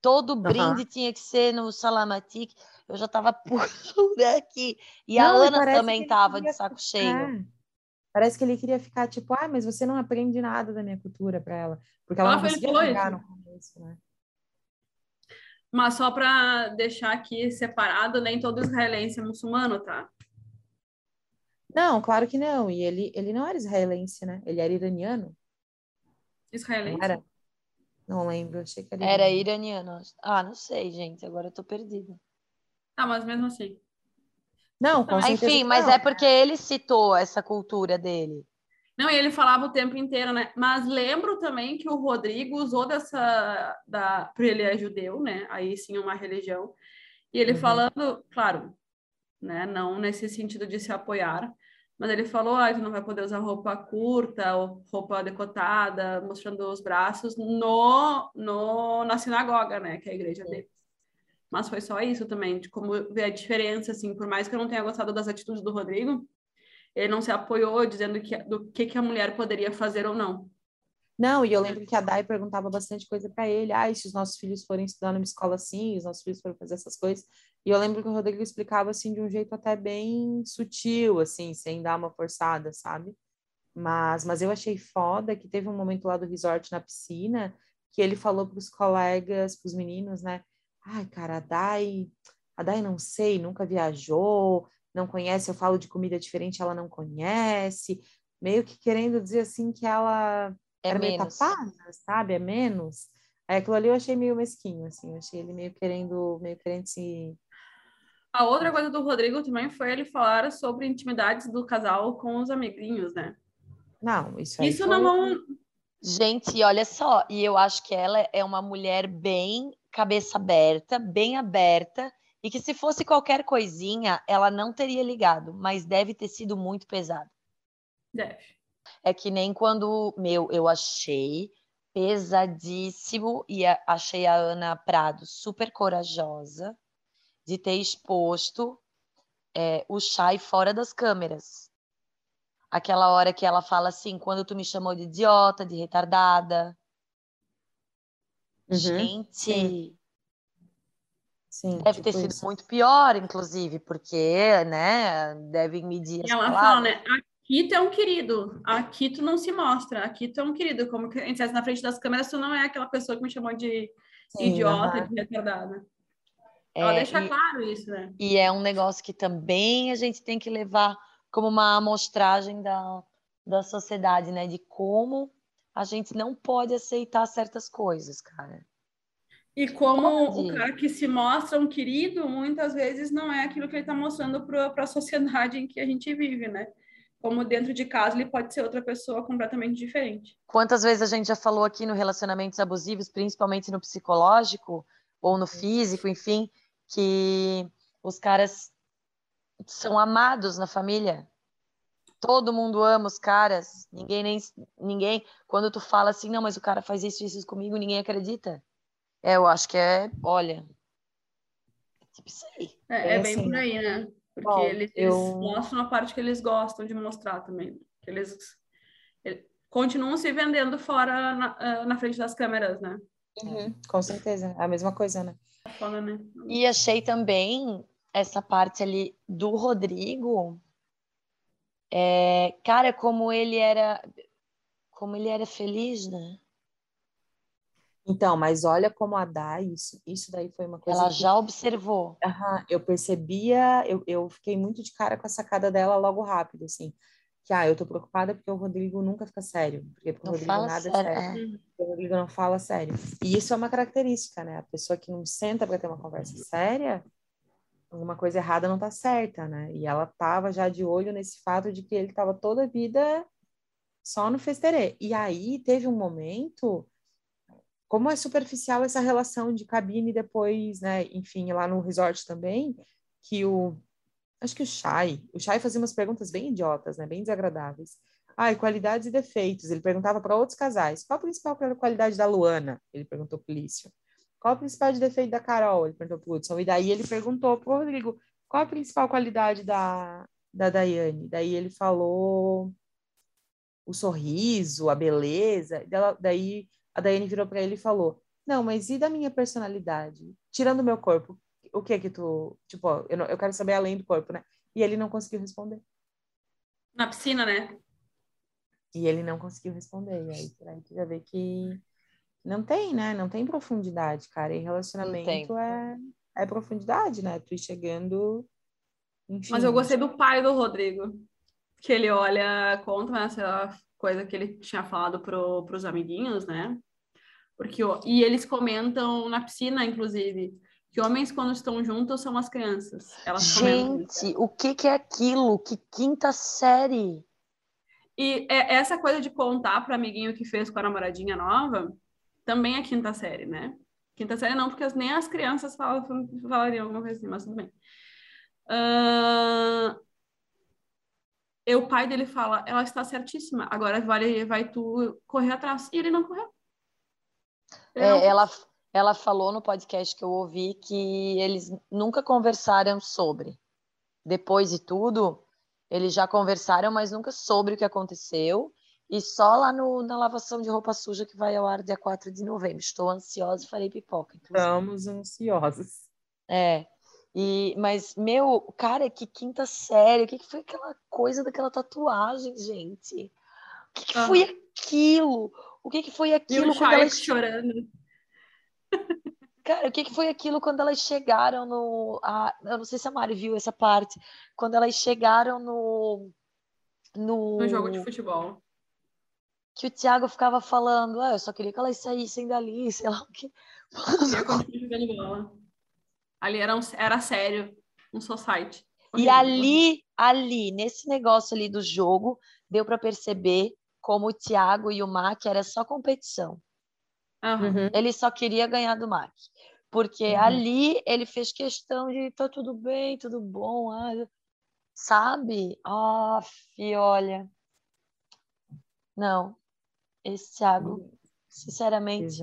todo brinde tinha que ser no Salamatic. Eu já estava por aqui. E a
Não, e
Ana também estava de saco cheio.
É. Parece que ele queria ficar tipo, ah, mas você não aprende nada da minha cultura para ela. Porque ela
Ah,
não conseguia
isso.
no começo, né?
Mas só para deixar aqui separado, nem todo israelense é muçulmano, tá?
Não, claro que não. E ele, ele não era israelense, né? Ele era iraniano. Não
Israelense.
era? Não lembro, achei que era
Era
iraniano.
iraniano. Ah, não sei, gente. Agora eu tô perdida.
Ah, mas mesmo assim.
Não, com
Ah,
certeza
Enfim, mas
não.
é porque ele citou essa cultura dele.
Não, e ele falava o tempo inteiro, né? Mas lembro também que o Rodrigo usou dessa. Da, porque ele é judeu, né? Aí sim, uma religião. E ele
Uhum.
falando, claro, né? Não nesse sentido de se apoiar, mas ele falou: ah, tu não vai poder usar roupa curta ou roupa decotada, mostrando os braços no, no, na sinagoga, né? Que é a igreja dele. Mas foi só isso também, de como ver a diferença, assim, por mais que eu não tenha gostado das atitudes do Rodrigo, ele não se apoiou dizendo que, do que, que a mulher poderia fazer ou não.
Não, e eu lembro que a Dai perguntava bastante coisa para ele. Ah, se os nossos filhos forem estudar numa escola assim, os nossos filhos forem fazer essas coisas. E eu lembro que o Rodrigo explicava assim de um jeito até bem sutil, assim, sem dar uma forçada, sabe? Mas, mas eu achei foda que teve um momento lá do resort na piscina que ele falou para os colegas, para os meninos, né? Ai, cara, a Dai, a Dai não sei, nunca viajou, não conhece, eu falo de comida diferente, ela não conhece, meio que querendo dizer assim que ela
É
era meio
menos.
tapada, sabe? É menos. Aí aquilo ali eu achei meio mesquinho, assim, eu achei ele meio querendo, meio querendo se.
A outra coisa do Rodrigo também foi ele falar sobre intimidades do casal com os amiguinhos, né?
Não, isso aí.
Isso
foi-
não vão.
Gente, olha só, e eu acho que ela é uma mulher bem cabeça aberta, bem aberta, e que se fosse qualquer coisinha, ela não teria ligado, mas deve ter sido muito pesado.
Deve.
É que nem quando, meu, eu achei pesadíssimo e achei a Ana Prado super corajosa de ter exposto é, o Chay fora das câmeras. Aquela hora que ela fala assim, quando tu me chamou de idiota, de retardada.
Uhum,
Gente,
sim. Sim,
deve ter
tipo
sido
isso.
muito pior, inclusive, porque, né, devem medir
E ela fala,
palavras.
né? Aqui tu é um querido, aqui tu não se mostra, aqui tu é um querido. Como que a gente dissesse na frente das câmeras, tu não é aquela pessoa que me chamou de
Sim,
idiota,
aham.
de retardada. Ela
É,
deixa
e-
claro isso, né?
E é um negócio que também a gente tem que levar como uma amostragem da, da sociedade, né? De como a gente não pode aceitar certas coisas, cara.
E como
Pode.
o cara que se mostra um querido, muitas vezes não é aquilo que ele está mostrando para a sociedade em que a gente vive, né? Como dentro de casa ele pode ser outra pessoa completamente diferente.
Quantas vezes a gente já falou aqui no relacionamentos abusivos, principalmente no psicológico ou no físico, enfim, que os caras são amados na família. Todo mundo ama os caras. Ninguém nem ninguém quando tu fala assim, não, mas o cara faz isso isso comigo, ninguém acredita. É, eu acho que é, olha, tipo isso aí.
É, é
É
bem
assim,
por aí, né? Porque
Bom,
eles
eu-
mostram a parte que eles gostam de mostrar também. Que eles, ele- continuam se vendendo fora na, ah, na frente das câmeras, né?
Uhum, com certeza, é a mesma coisa, né?
Foda, né?
E achei também essa parte ali do Rodrigo, é, cara, como ele era, como ele era feliz, né?
Então, mas olha como a Dai, isso, isso daí foi uma coisa
Ela
que
já observou.
Aham, eu percebia, eu, eu fiquei muito de cara com a sacada dela logo rápido, assim. Que, ah, eu tô preocupada porque o Rodrigo nunca fica sério. Porque
Não
Rodrigo
fala
nada é
sério.
sério.
é.
O Rodrigo não fala sério. E isso é uma característica, né? A pessoa que não senta para ter uma conversa séria, alguma coisa errada não tá certa, né? E ela tava já de olho nesse fato de que ele tava toda a vida só no festerê. E aí teve um momento, como é superficial essa relação de cabine depois, né? Enfim, lá no resort também, que o acho que o Shai, o Shai fazia umas perguntas bem idiotas, né? Bem desagradáveis. E qualidades e defeitos. Ele perguntava para outros casais. Qual a principal qualidade da Luana? Ele perguntou para o Lício. Qual a principal defeito da Carol? Ele perguntou para o Hudson. E daí ele perguntou para o Rodrigo. Qual a principal qualidade da, da Daiane? Daí ele falou o sorriso, a beleza. Daí a Daiane virou para ele e falou: Não, mas e da minha personalidade? Tirando o meu corpo, o que que tu. Tipo, ó, eu, não- eu quero saber além do corpo, né? E ele não conseguiu responder.
Na piscina, né?
E ele não conseguiu responder. E aí, aí tu já vê que não tem, né? Não tem profundidade, cara. E relacionamento é, é profundidade, né? Tu ir chegando. Enfim.
Mas eu gostei do pai do Rodrigo, que ele olha, conta essa coisa que ele tinha falado pro, pros amiguinhos, né? Porque, e eles comentam na piscina, inclusive, que homens, quando estão juntos, são as crianças. Elas
Gente, o que, que é aquilo? Que quinta série?
E é, essa coisa de contar para amiguinho que fez com a namoradinha nova, também é quinta série, né? Quinta série não, porque nem as crianças falam, falariam alguma coisa assim, mas tudo bem. Uh... E o pai dele fala, ela está certíssima, agora vai, vai tu correr atrás. E ele não correu.
Ele é, não... Ela, ela falou no podcast que eu ouvi que eles nunca conversaram sobre. Depois de tudo, eles já conversaram, mas nunca sobre o que aconteceu. E só lá no, na lavação de roupa suja que vai ao ar dia 4 de novembro. Estou ansiosa e farei pipoca.
Inclusive. Estamos ansiosos.
É. E, mas, meu, cara, que quinta série. O que, que foi aquela coisa daquela tatuagem, gente? O que, que ah. foi aquilo? O que, que foi aquilo? E
quando elas... chorando.
Cara, o que, que foi aquilo quando elas chegaram no. A, eu não sei se a Mari viu essa parte. Quando elas chegaram no.
No, no jogo de futebol.
Que o Thiago ficava falando, ah, eu só queria que elas saíssem dali, sei lá o que.
Eu continuo jogando bola. Ali era, um, era sério, um society.
E ali, ali, nesse negócio ali do jogo, deu para perceber como o Thiago e o Mac era só competição. Uhum. Ele só queria ganhar do Mac. Porque uhum. ali ele fez questão de tá tudo bem, tudo bom, ah, sabe? Ah, olha. Não. Esse Thiago, sinceramente,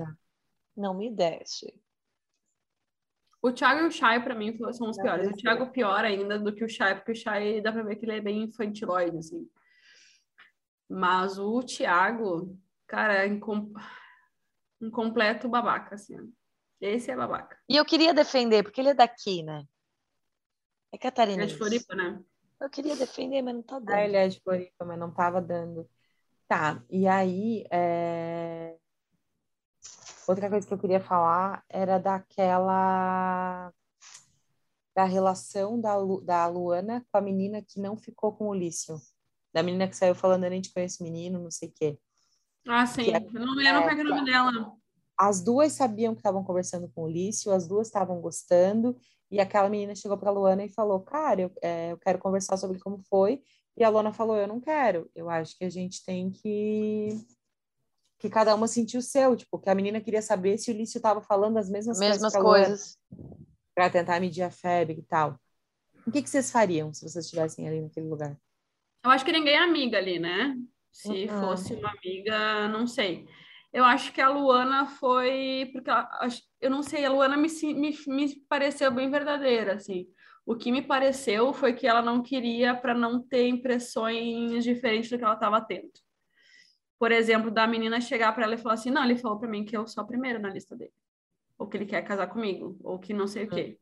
não me deixe.
O Thiago e o Chay, para mim, são os piores. O Thiago pior ainda do que o Chay, porque o Chay dá pra ver que ele é bem infantiloide, assim. Mas o Thiago, cara, é um completo babaca, assim. Esse é babaca.
E eu queria defender, porque ele é daqui, né? É catarinense.
É de Floripa, né?
Eu queria defender, mas não tá dando.
Ah, ele é de Floripa, mas não tava dando. Tá, e aí... É... Outra coisa que eu queria falar era daquela... Da relação da, Lu... da Luana com a menina que não ficou com o Lício. Da menina que saiu falando, a gente conhece menino, não sei o quê.
Ah, sim. É, eu não lembro é, o nome dela.
As duas sabiam que estavam conversando com o Lício, as duas estavam gostando, e aquela menina chegou para a Luana e falou: Cara, eu, é, eu quero conversar sobre como foi. E a Luana falou: Eu não quero. Eu acho que a gente tem que. Que cada uma sentiu o seu. Tipo, que a menina queria saber se o Lício estava falando as mesmas,
mesmas coisas.
Para tentar medir a febre e tal. O que, que vocês fariam se vocês estivessem ali naquele lugar?
Eu acho que ninguém é amiga ali, né? Se uhum. fosse uma amiga, não sei. Eu acho que a Luana foi. Porque ela, eu não sei, a Luana me, me, me pareceu bem verdadeira, assim. O que me pareceu foi que ela não queria para não ter impressões diferentes do que ela estava tendo. Por exemplo, da menina chegar para ela e falar assim: não, ele falou para mim que eu sou a primeira na lista dele. Ou que ele quer casar comigo, ou que não sei o quê.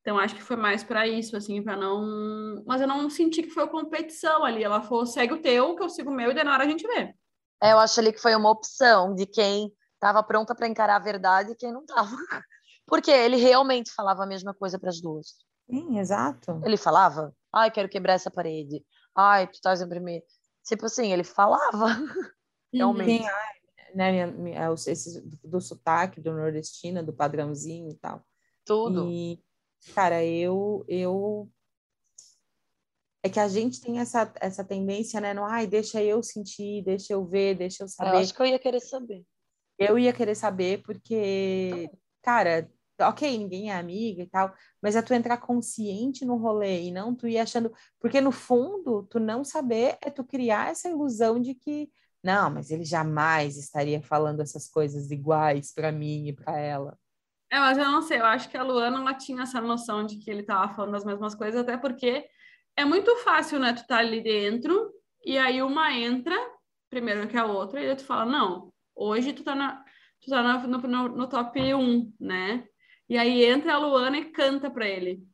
Então acho que foi mais para isso, assim, para não. Mas eu não senti que foi competição ali. Ela falou: segue o teu, que eu sigo o meu, e de na hora a gente vê.
É, eu acho ali que foi uma opção de quem estava pronta para encarar a verdade e quem não estava. Porque ele realmente falava a mesma coisa para as duas.
Sim, exato.
Ele falava: ai, quero quebrar essa parede. Ai, tu estás em primeiro. Tipo assim, ele falava. realmente. Sim,
né, esse, do sotaque, do nordestino, do padrãozinho e tal.
Tudo.
E Cara, eu, eu é que a gente tem essa, essa tendência, né? No, ai, deixa eu sentir, deixa eu ver, deixa eu saber.
Eu acho que eu ia querer saber.
Eu ia querer saber porque, cara, ok, ninguém é amiga e tal, mas é tu entrar consciente no rolê e não tu ir achando, porque no fundo, tu não saber é tu criar essa ilusão de que não, mas ele jamais estaria falando essas coisas iguais para mim e para ela.
É, mas eu não sei, eu acho que a Luana ela tinha essa noção de que ele estava falando as mesmas coisas, até porque é muito fácil, né? Tu tá ali dentro e aí uma entra primeiro que a outra e aí tu fala, não, hoje tu tá, na, tu tá no, no, no top 1, né? E aí entra a Luana e canta para ele.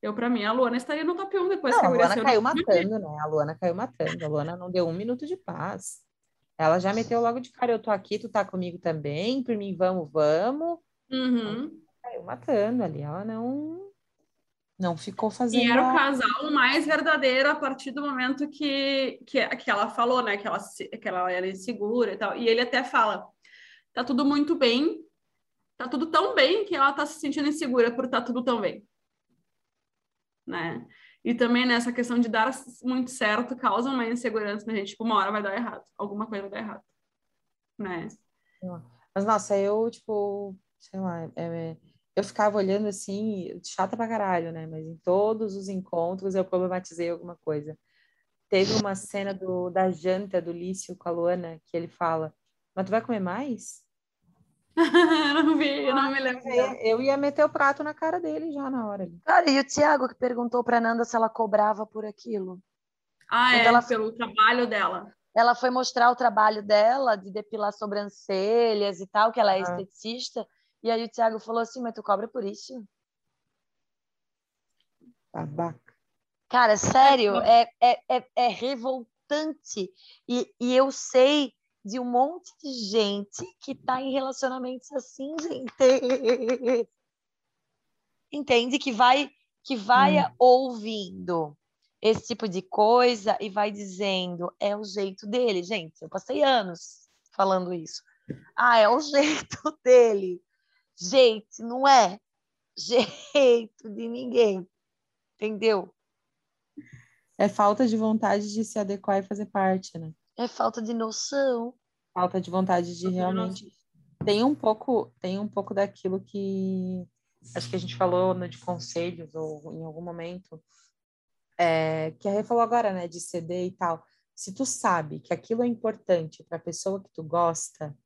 Eu, para mim, a Luana estaria no top 1 depois
não,
que a
Luana caiu matando, né? A Luana caiu matando. A Luana não deu um minuto de paz. Ela já meteu logo de cara, eu tô aqui, tu tá comigo também, por mim, vamos, vamos.
Uhum.
Caiu matando ali, ela não não ficou fazendo.
E era o casal mais verdadeiro a partir do momento que, que, que ela falou, né? Que ela, que ela era insegura e tal. E ele até fala: tá tudo muito bem, tá tudo tão bem que ela tá se sentindo insegura por tá tudo tão bem. Né? E também nessa questão de dar muito certo causa uma insegurança na gente, tipo, uma hora vai dar errado, alguma coisa vai dar errado, né?
Mas, nossa, eu, tipo, sei lá, é, eu ficava olhando assim, chata pra caralho, né? Mas em todos os encontros eu problematizei alguma coisa. Teve uma cena do, da janta do Lício com a Luana que ele fala, mas tu vai comer mais?
não vi, eu não me lembro.
Eu ia meter o prato na cara dele já na hora.
Cara, e o Tiago que perguntou pra Nanda se ela cobrava por aquilo.
Ah, Quando é, ela... pelo trabalho dela.
Ela foi mostrar o trabalho dela de depilar sobrancelhas e tal, que ela é ah. esteticista. E aí o Tiago falou assim, mas tu cobra por isso?
Babaca.
Cara, sério, é, é, é, é revoltante. E, e eu sei de um monte de gente que está em relacionamentos assim, gente. Entende? Que vai, que vai hum. ouvindo esse tipo de coisa e vai dizendo, é o jeito dele. Gente, eu passei anos falando isso. Ah, é o jeito dele. Gente, não é jeito de ninguém. Entendeu?
É falta de vontade de se adequar e fazer parte, né?
É falta de noção.
Falta de vontade de realmente. Tem um pouco, tem um pouco daquilo que acho que a gente falou no de conselhos ou em algum momento, é, que a Rê falou agora, né, de ceder e tal. Se tu sabe que aquilo é importante para a pessoa que tu gosta,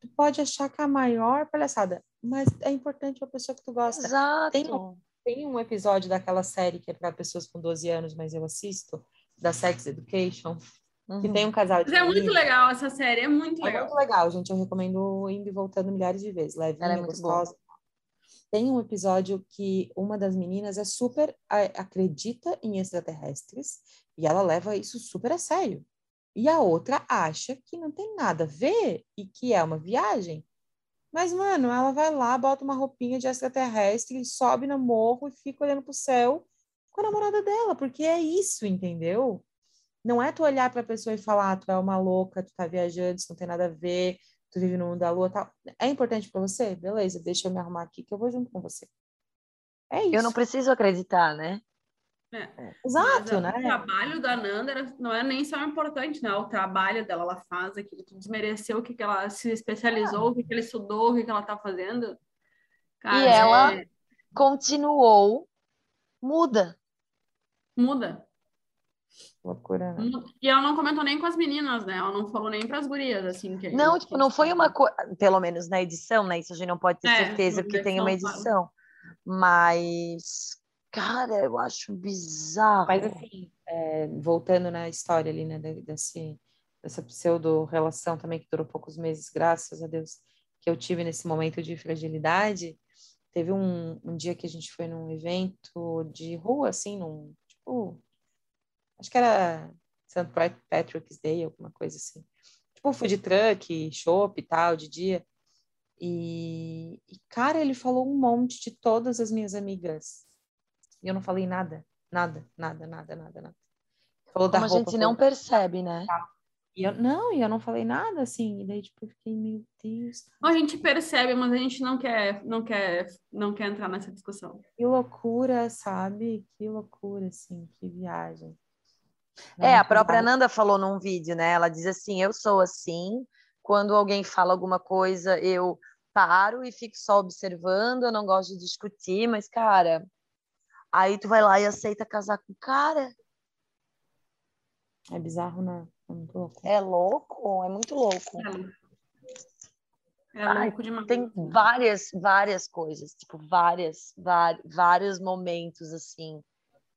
tu pode achar que é a maior palhaçada, mas é importante para a pessoa que tu gosta.
Exato.
Tem um, tem um episódio daquela série que é para pessoas com 12 anos, mas eu assisto, da Sex Education, Uhum. Que tem um casal
de. Mas é muito legal essa série, é muito legal.
É muito legal, gente. Eu recomendo indo e voltando milhares de vezes. Leve, Ela é gostosa. Boa. Tem um episódio que uma das meninas é super acredita em extraterrestres e ela leva isso super a sério. E a outra acha que não tem nada a ver e que é uma viagem. Mas, mano, ela vai lá, bota uma roupinha de extraterrestre, sobe no morro e fica olhando pro céu com a namorada dela, porque é isso, entendeu? Não é tu olhar para a pessoa e falar, ah, tu é uma louca, tu tá viajando, isso não tem nada a ver, tu vive no mundo da lua, tal. É importante para você? Beleza, deixa eu me arrumar aqui que eu vou junto com você. É isso.
Eu não preciso acreditar, né?
É.
é. Exato, né?
O trabalho da Nanda não é nem só importante, né? O trabalho dela, ela faz aquilo, tu desmereceu o que, que ela se especializou, é. o que, que ela estudou, o que, que ela tá fazendo.
Cara, e ela é... continuou muda.
Muda.
Loucura, né?
E ela não comentou nem com as meninas, né? Ela não falou nem para as gurias, assim. Que
não, tipo, não foi uma coisa, pelo menos na edição, né? Isso a gente não pode ter é, certeza que tem uma edição. Mas, cara, eu acho bizarro.
Mas, assim, é, voltando na história ali, né? Desse, dessa pseudo-relação também que durou poucos meses, graças a Deus, que eu tive nesse momento de fragilidade. Teve um, um dia que a gente foi num evento de rua, assim, num, tipo, acho que era St. Patrick's Day, alguma coisa assim. Tipo food truck, shop e tal, de dia. E, e, cara, ele falou um monte de todas as minhas amigas. E eu não falei nada, nada, nada, nada, nada, nada.
Falou Como da roupa, a gente não percebe, né?
E eu, não, e eu não falei nada, assim, e daí, tipo, eu fiquei, meu Deus.
A gente percebe, mas a gente não quer, não quer, não quer entrar nessa discussão.
Que loucura, sabe? Que loucura, assim, que viagem.
É, a própria Nanda falou num vídeo, né? Ela diz assim: eu sou assim, quando alguém fala alguma coisa, eu paro e fico só observando, eu não gosto de discutir, mas, cara, aí tu vai lá e aceita casar com o cara.
É bizarro, né? É muito louco.
É louco, é muito louco.
É, é louco demais.
Tem várias, várias coisas, tipo, várias, vários momentos, assim,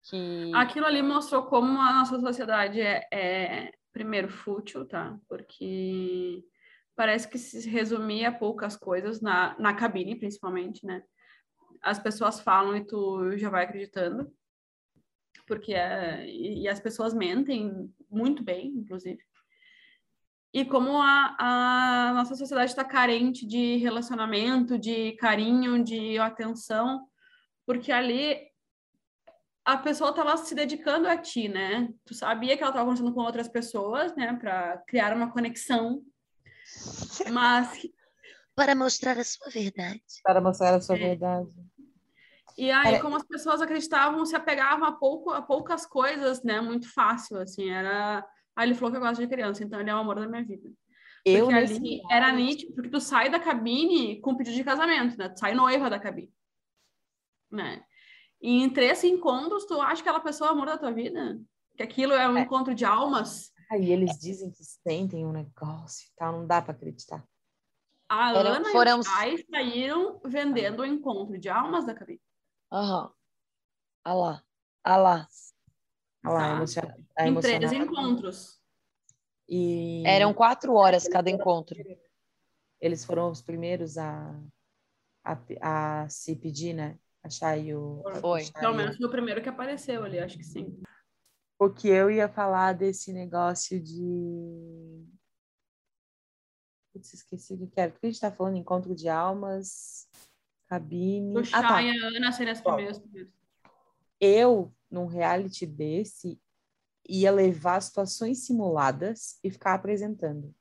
que...
Aquilo ali mostrou como a nossa sociedade é, é, primeiro, fútil, tá? Porque parece que se resumia a poucas coisas, na, na cabine, principalmente, né? As pessoas falam e tu já vai acreditando, porque é, e, e as pessoas mentem muito bem, inclusive. E como a, a nossa sociedade está carente de relacionamento, de carinho, de atenção, porque ali a pessoa estava se dedicando a ti, né? Tu sabia que ela estava conversando com outras pessoas, né, para criar uma conexão. Mas
para mostrar a sua verdade.
Para mostrar a sua
É.
verdade.
E aí,
Era-
como as pessoas acreditavam, se apegavam a, pouco, a poucas coisas, né? Muito fácil, assim, era... Ah, ele falou que eu gosto de criança, então ele é o amor da minha vida.
Eu,
Porque ali era nítido, porque tu sai da cabine com pedido de casamento, né? Tu sai noiva da cabine, né? E em três encontros, tu acha que aquela pessoa é o amor da tua vida? Que aquilo é um
É.
encontro de almas?
Aí eles dizem que sentem um negócio e tal, não dá para acreditar.
A
Eram-
Ana
foram-
e o Chay saíram vendendo o encontro de almas da cabine.
Aham. Ah lá. Ah lá.
Olha lá,
Tá.
a emocion- a
em três encontros.
E
Eram quatro horas cada encontro.
eles foram os primeiros a, a, a se pedir, né? A o.
Foi.
o
Pelo
o-
menos foi o primeiro que apareceu ali, acho que sim.
Porque eu ia falar desse negócio de. Putz, esqueci o que que era. Porque a gente tá falando encontro de almas, cabine.
O
Ah, tá.
e a Ana seriam as primeiras.
Eu, num reality desse, ia levar situações simuladas e ficar apresentando.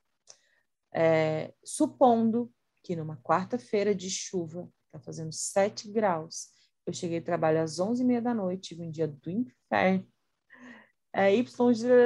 É, supondo que numa quarta-feira de chuva, tá fazendo 7 graus, eu cheguei a trabalhar às 11h30 da noite, tive um dia do inferno. É, y,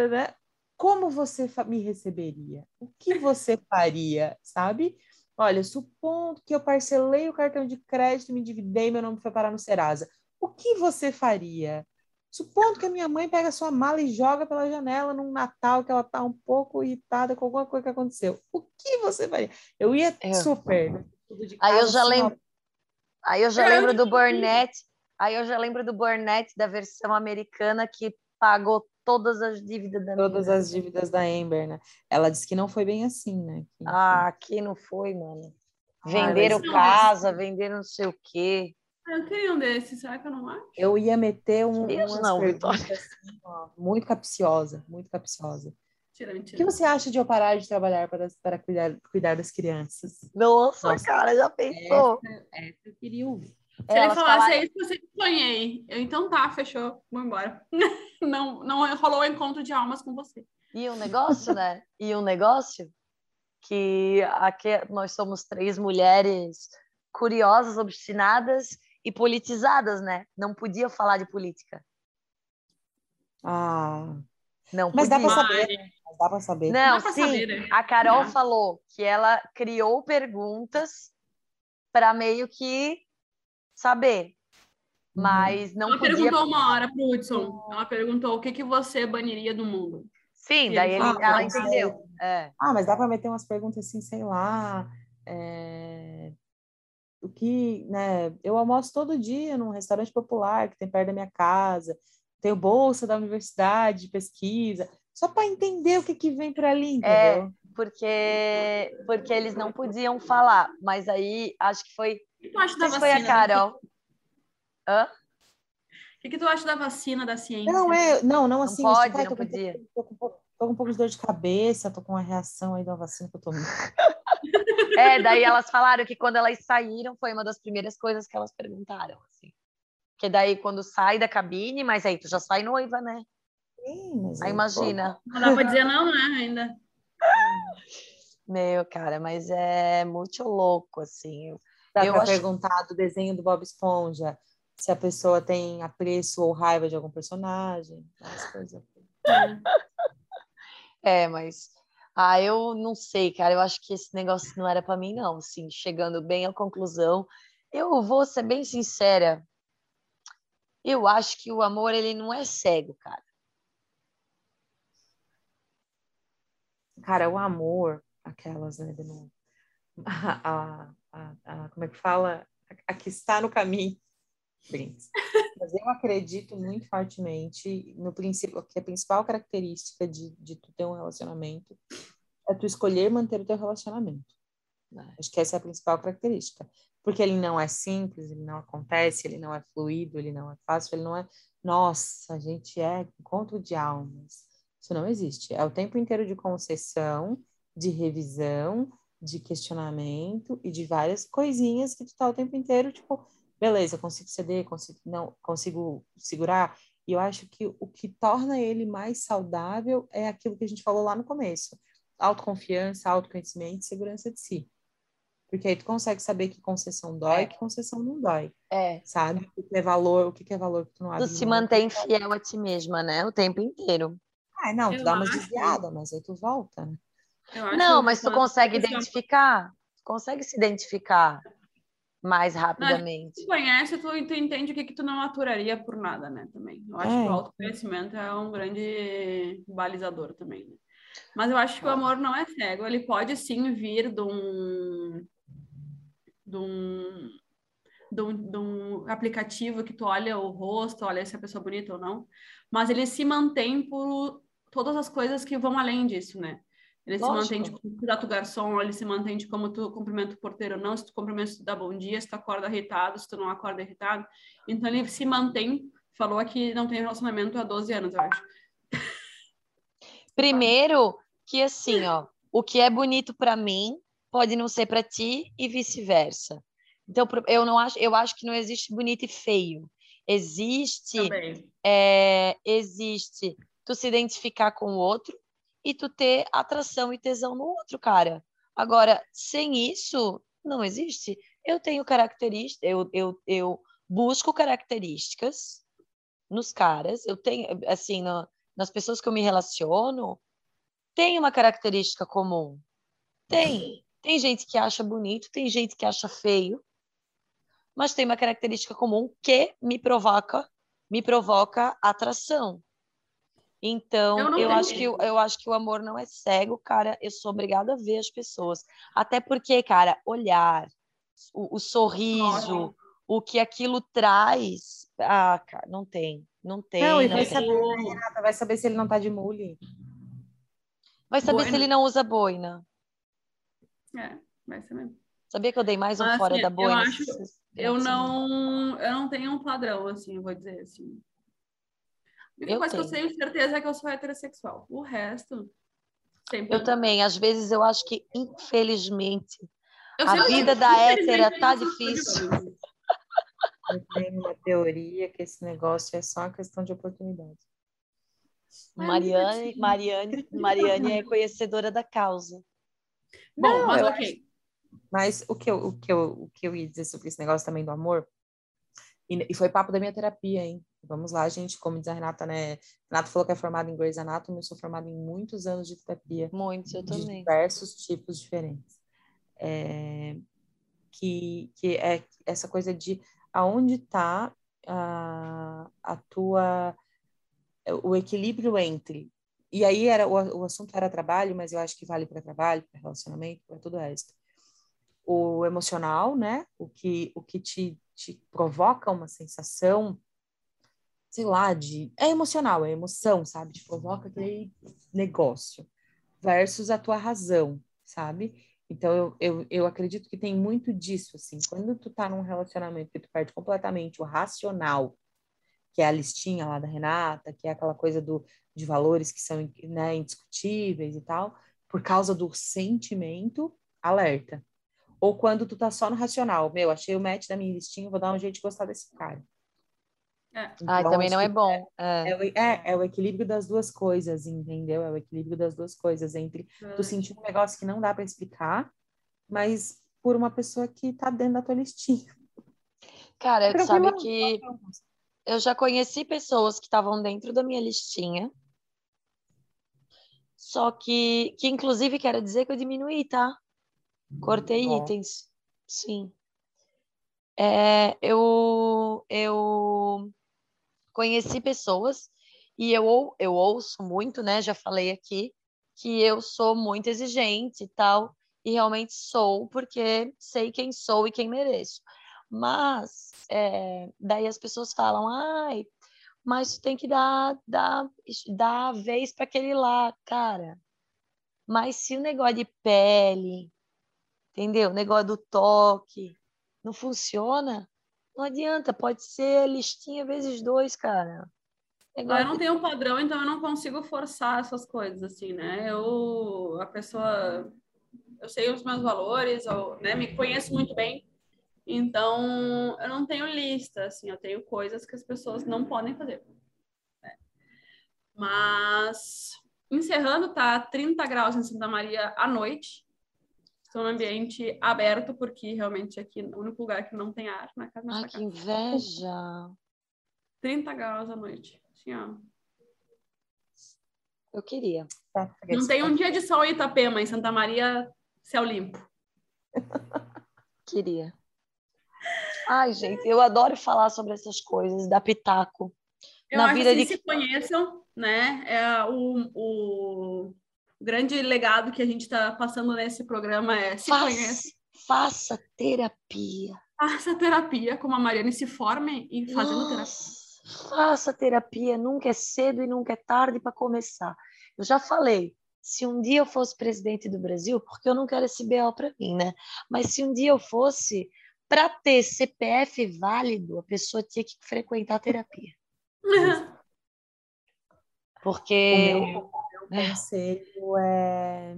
né? como você me receberia? O que você faria, sabe? Olha, supondo que eu parcelei o cartão de crédito, me endividei, meu nome foi parar no Serasa. O que você faria? Supondo que a minha mãe pega a sua mala e joga pela janela num Natal que ela tá um pouco irritada com alguma coisa que aconteceu. O que você faria? Eu ia
Eu.
super. tudo de
Aí eu já
assim,
lembro. Aí eu já
É,
lembro do. Burnett. Aí eu já lembro do Burnett da versão americana que pagou todas as dívidas da
todas
menina.
as dívidas da Amber, né? Ela disse que não foi bem assim, né? Que.
Ah, aqui não foi, mano.
Ah,
Venderam
mas-
casa, venderam não sei o quê.
Ah, Eu queria um desses, será que eu não acho?
Eu ia meter um,
Deus
umas
não,
perguntas assim, ó, muito capciosa, muito capciosa.
Mentira,
O que você acha de eu parar de trabalhar para, para cuidar, cuidar das crianças?
Nossa,
Nossa.
cara, já pensou?
Essa eu queria ouvir.
Se ele
Elas
falasse
falaram-
é isso eu sempre sonhei. Eu, então tá, fechou, vou embora. não, não rolou o encontro de almas com você.
E um negócio, né? E um negócio que aqui nós somos três mulheres curiosas, obstinadas e politizadas, né? Não podia falar de política.
Ah,
Não
mas dá para saber, né? Mas dá para saber.
Não,
Dá pra
sim.
saber, né?
A Carol
Dá.
falou que ela criou perguntas para meio que saber,
Uhum.
mas não
Ela
podia.
perguntou uma hora pro Hudson. Ela perguntou o que, que você baniria do mundo.
Sim,
E
daí
ele
ele-
falou,
ela
"Ah,
entendeu. É.
Ah, mas dá para meter umas perguntas assim, sei lá. é, O que, né? Eu almoço todo dia num restaurante popular que tem perto da minha casa. Tenho bolsa da universidade de pesquisa. Só para entender o que, que vem por ali,
É.
entendeu?
Porque, porque eles não podiam falar, mas aí acho que foi.
O que tu acha da
Não se foi
vacina?
a Carol. Hã?
O que, que tu acha da vacina, da ciência?
Não, é, não, não assim.
pode,
tipo, ai,
não
tô com um Tô com, tô com um pouco de dor de cabeça, tô com uma reação aí da vacina que eu tomei.
É, daí elas falaram que quando elas saíram foi uma das primeiras coisas que elas perguntaram, assim. Que daí quando sai da cabine, mas aí tu já sai noiva, né?
Sim,
Aí
eu-
imagina.
Não dá pra dizer não, né, ainda.
Meu, cara, mas é muito louco, assim. Eu-
Dá
Eu
para
acho-
perguntar do desenho do Bob Esponja se a pessoa tem apreço ou raiva de algum personagem, essas coisas.
É, mas. Ah, eu não sei, cara. Eu acho que esse negócio não era pra mim, não. Assim, chegando bem à conclusão, eu vou ser bem sincera. Eu acho que o amor, ele não é cego, cara.
Cara, o amor, aquelas, né. A, a, a- como é que fala? A, que está no caminho. Mas eu acredito muito fortemente no princípio que a principal característica de, de tu ter um relacionamento é tu escolher manter o teu relacionamento. né? Acho que essa é a principal característica. Porque ele não é simples, ele não acontece, ele não é fluido, ele não é fácil, ele não é. Nossa, a gente é encontro de almas. Isso não existe. É o tempo inteiro de concessão, de revisão, de questionamento e de várias coisinhas que tu tá o tempo inteiro, tipo, beleza, consigo ceder, consigo, não, consigo segurar. E eu acho que o que torna ele mais saudável é aquilo que a gente falou lá no começo: autoconfiança, autoconhecimento e segurança de si. Porque aí tu consegue saber que concessão dói,
É.
que concessão não dói,
É.
sabe? O que é valor, o que é valor que tu não
Tu
abre
se
mão.
mantém fiel a ti mesma, né? O tempo inteiro.
Ah, não, tu
Eu
dá uma
acho-
desviada, mas aí tu volta, né?
Eu acho
Não, mas tu consegue
quando
identificar? Consegue se identificar mais
Tu
rapidamente.
conhece, tu, tu entende o que, que tu não aturaria por nada, né? Também. Eu acho
É.
que o autoconhecimento é um grande balizador também, né? Mas eu acho que o amor não é cego. Ele pode sim vir de um, de um, de um, de um aplicativo que tu olha o rosto, olha se a pessoa é bonita ou não. Mas ele se mantém por todas as coisas que vão além disso, né? Ele se
Lógico.
mantém de como tu o garçom, ele se mantém de como tu cumprimenta o porteiro ou não, se tu cumprimenta, se tu dá bom dia, se tu acorda irritado, se tu não acorda irritado. Então ele se mantém, falou que não tem relacionamento há 12 anos, eu acho.
Primeiro, que assim, ó, o que é bonito pra mim pode não ser pra ti e vice-versa. Então, eu não acho, eu acho que não existe bonito e feio. Existe, é, existe tu se identificar com o outro e tu ter atração e tesão no outro, cara. Agora, sem isso, não existe. Eu tenho características, eu, eu, eu busco características nos caras, eu tenho, assim, no- nas pessoas que eu me relaciono, tem uma característica comum. Tem. Tem gente que acha bonito, tem gente que acha feio, mas tem uma característica comum que me provoca, me provoca atração. Então,
Eu
eu, acho que, o- eu acho que o amor não é cego, cara. Eu sou obrigada a ver as pessoas. Até porque, cara, olhar, o, o sorriso, o que aquilo traz. Ah, cara, não tem. Não tem.
Não, e
não
vai
tem.
saber, Renata? Vai saber se ele não tá de mule.
Vai saber se
Boina.
ele não usa boina.
É, vai ser mesmo.
Sabia que eu dei mais um
Mas,
fora
assim,
da
eu
boina?
acho- Eu não, eu não tenho um padrão, assim, eu vou dizer assim. A única
Eu
coisa que eu
tenho.
certeza é que eu sou heterossexual. O resto, sempre.
Eu também. Às vezes eu acho que, infelizmente,
Eu
a vida da hétera tá
eu
difícil.
Eu tenho uma teoria que esse negócio é só uma questão de oportunidade.
Mariane, Mariane, Mariane é conhecedora da causa.
Bom,
Não,
mas ok.
Mas o que eu, o que eu, o que eu ia dizer sobre esse negócio também do amor, e, e foi papo da minha terapia, hein? Vamos lá, gente, como diz a Renata, né? Renata falou que é formada em Grey's Anatomy, eu sou formada em muitos anos de terapia,
Muitos, eu
de
também.
diversos tipos diferentes. É, que, que é essa coisa de aonde está a, a tua o equilíbrio entre e aí era o, o assunto era trabalho, mas eu acho que vale para trabalho, para relacionamento, para tudo o resto. O emocional, né? O que o que te, te provoca uma sensação sei lá, de é emocional, é emoção, sabe? Te provoca aquele negócio versus a tua razão, sabe? Então, eu, eu, eu acredito que tem muito disso, assim. Quando tu tá num relacionamento que tu perde completamente o racional, que é a listinha lá da Renata, que é aquela coisa do, de valores que são né, indiscutíveis e tal, por causa do sentimento, alerta. Ou quando tu tá só no racional, meu, achei o match da minha listinha, vou dar um jeito de gostar desse cara.
É.
Então,
também
acho
não é
que
bom. É.
É, o- é, é o equilíbrio das duas coisas, entendeu? É o equilíbrio das duas coisas, entre tu sentir um negócio que não dá para explicar, mas por uma pessoa que tá dentro da tua listinha.
Cara, tu sabe que eu já conheci pessoas que estavam dentro da minha listinha, só que, que inclusive quero dizer que eu diminuí, tá? Cortei
Ó.
itens, sim. É, eu, eu conheci pessoas e eu, eu ouço muito, né? Já falei aqui que eu sou muito exigente e tal, e realmente sou, porque sei quem sou e quem mereço. Mas é, daí as pessoas falam, ai, mas tem que dar, dar, dar a vez para aquele lá, cara. Mas se o negócio de pele, entendeu? O negócio do toque não funciona, não adianta, pode ser listinha vezes dois, cara. Negócio
eu não
de-
tenho um padrão, então eu não consigo forçar essas coisas, assim, né? Eu, a pessoa, eu sei os meus valores, eu, né, me conheço muito bem, então eu não tenho lista, assim, eu tenho coisas que as pessoas não podem fazer. né? Mas, encerrando, tá 30 graus em Santa Maria à noite. Estou num ambiente aberto, porque realmente aqui é o único lugar que não tem ar na casa.
Ai, que inveja!
30 graus à noite. Assim, ó.
Eu queria.
Não tem um dia de sol em Itapema, em Santa Maria, céu limpo.
Queria. Ai, gente, eu adoro falar sobre essas coisas, da pitaco.
Eu na vida que de... se conheçam, né? É o, o grande legado que a gente está passando nesse programa é se
faça,
conhece.
Faça terapia.
Faça terapia, como a Mariane se forme em fazendo Nossa,
terapia. Faça terapia, nunca é cedo e nunca é tarde para começar. Eu já falei, se um dia eu fosse presidente do Brasil, porque eu não quero esse BO para mim, né? Mas se um dia eu fosse, para ter CPF válido, a pessoa tinha que frequentar a terapia. Porque.
O meu, o meu conselho é.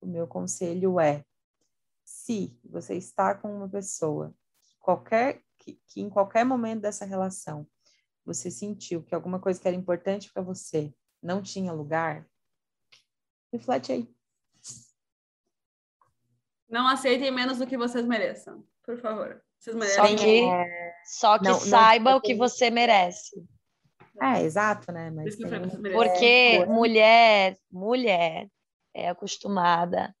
O meu conselho é: se você está com uma pessoa qualquer, que, que em qualquer momento dessa relação você sentiu que alguma coisa que era importante para você não tinha lugar, reflete aí.
Não aceitem menos do que vocês mereçam, por favor. Vocês
merecem. Só que, é... só que não, saiba não, o que você merece.
É, exato, né?
Mas tem... Porque mulher, mulher é acostumada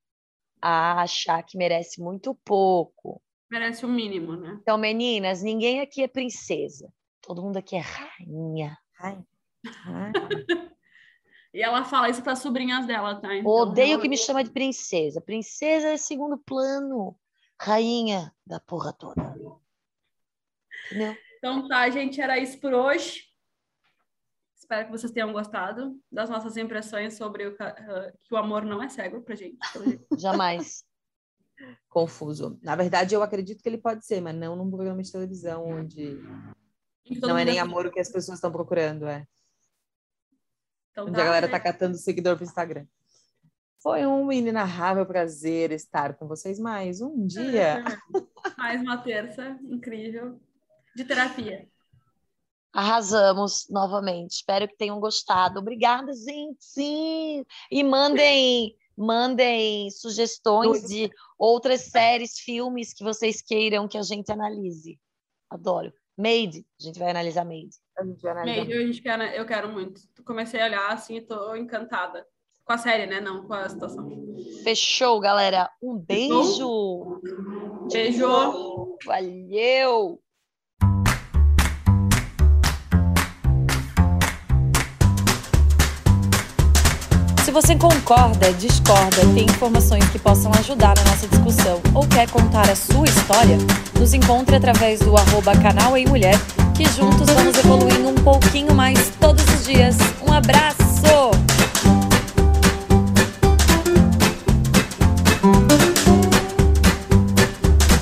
a achar que merece muito pouco.
Merece o mínimo, né?
Então, meninas, ninguém aqui é princesa. Todo mundo aqui é rainha. Rainha.
E ela fala isso para as sobrinhas dela, tá? Então,
Odeio ela... que me chama de princesa. Princesa é segundo plano. Rainha da porra toda.
Entendeu? Então tá, gente, era isso por hoje. Espero que vocês tenham gostado das nossas impressões sobre o, uh, que o amor não é cego pra gente.
Jamais.
Confuso. Na verdade, eu acredito que ele pode ser, mas não num programa de televisão onde não é nem amor o que as pessoas estão procurando, é. Então, onde tá, a galera né? tá catando seguidor pro Instagram. Foi um inenarrável prazer estar com vocês mais um dia.
mais uma terça incrível de terapia.
Arrasamos novamente. Espero que tenham gostado. Obrigada, gente. E mandem, mandem sugestões de outras séries, filmes que vocês queiram que a gente analise. Adoro. Made, a gente vai analisar Made.
A gente vai analisar. Made, eu, quero, eu quero muito. Comecei a olhar assim e tô encantada. Com a série, né? Não com a situação.
Fechou, galera. Um beijo.
Beijo.
Valeu. você concorda, discorda, tem informações que possam ajudar na nossa discussão ou quer contar a sua história, nos encontre através do arroba canal em mulher, que juntos vamos evoluindo um pouquinho mais todos os dias. Um abraço!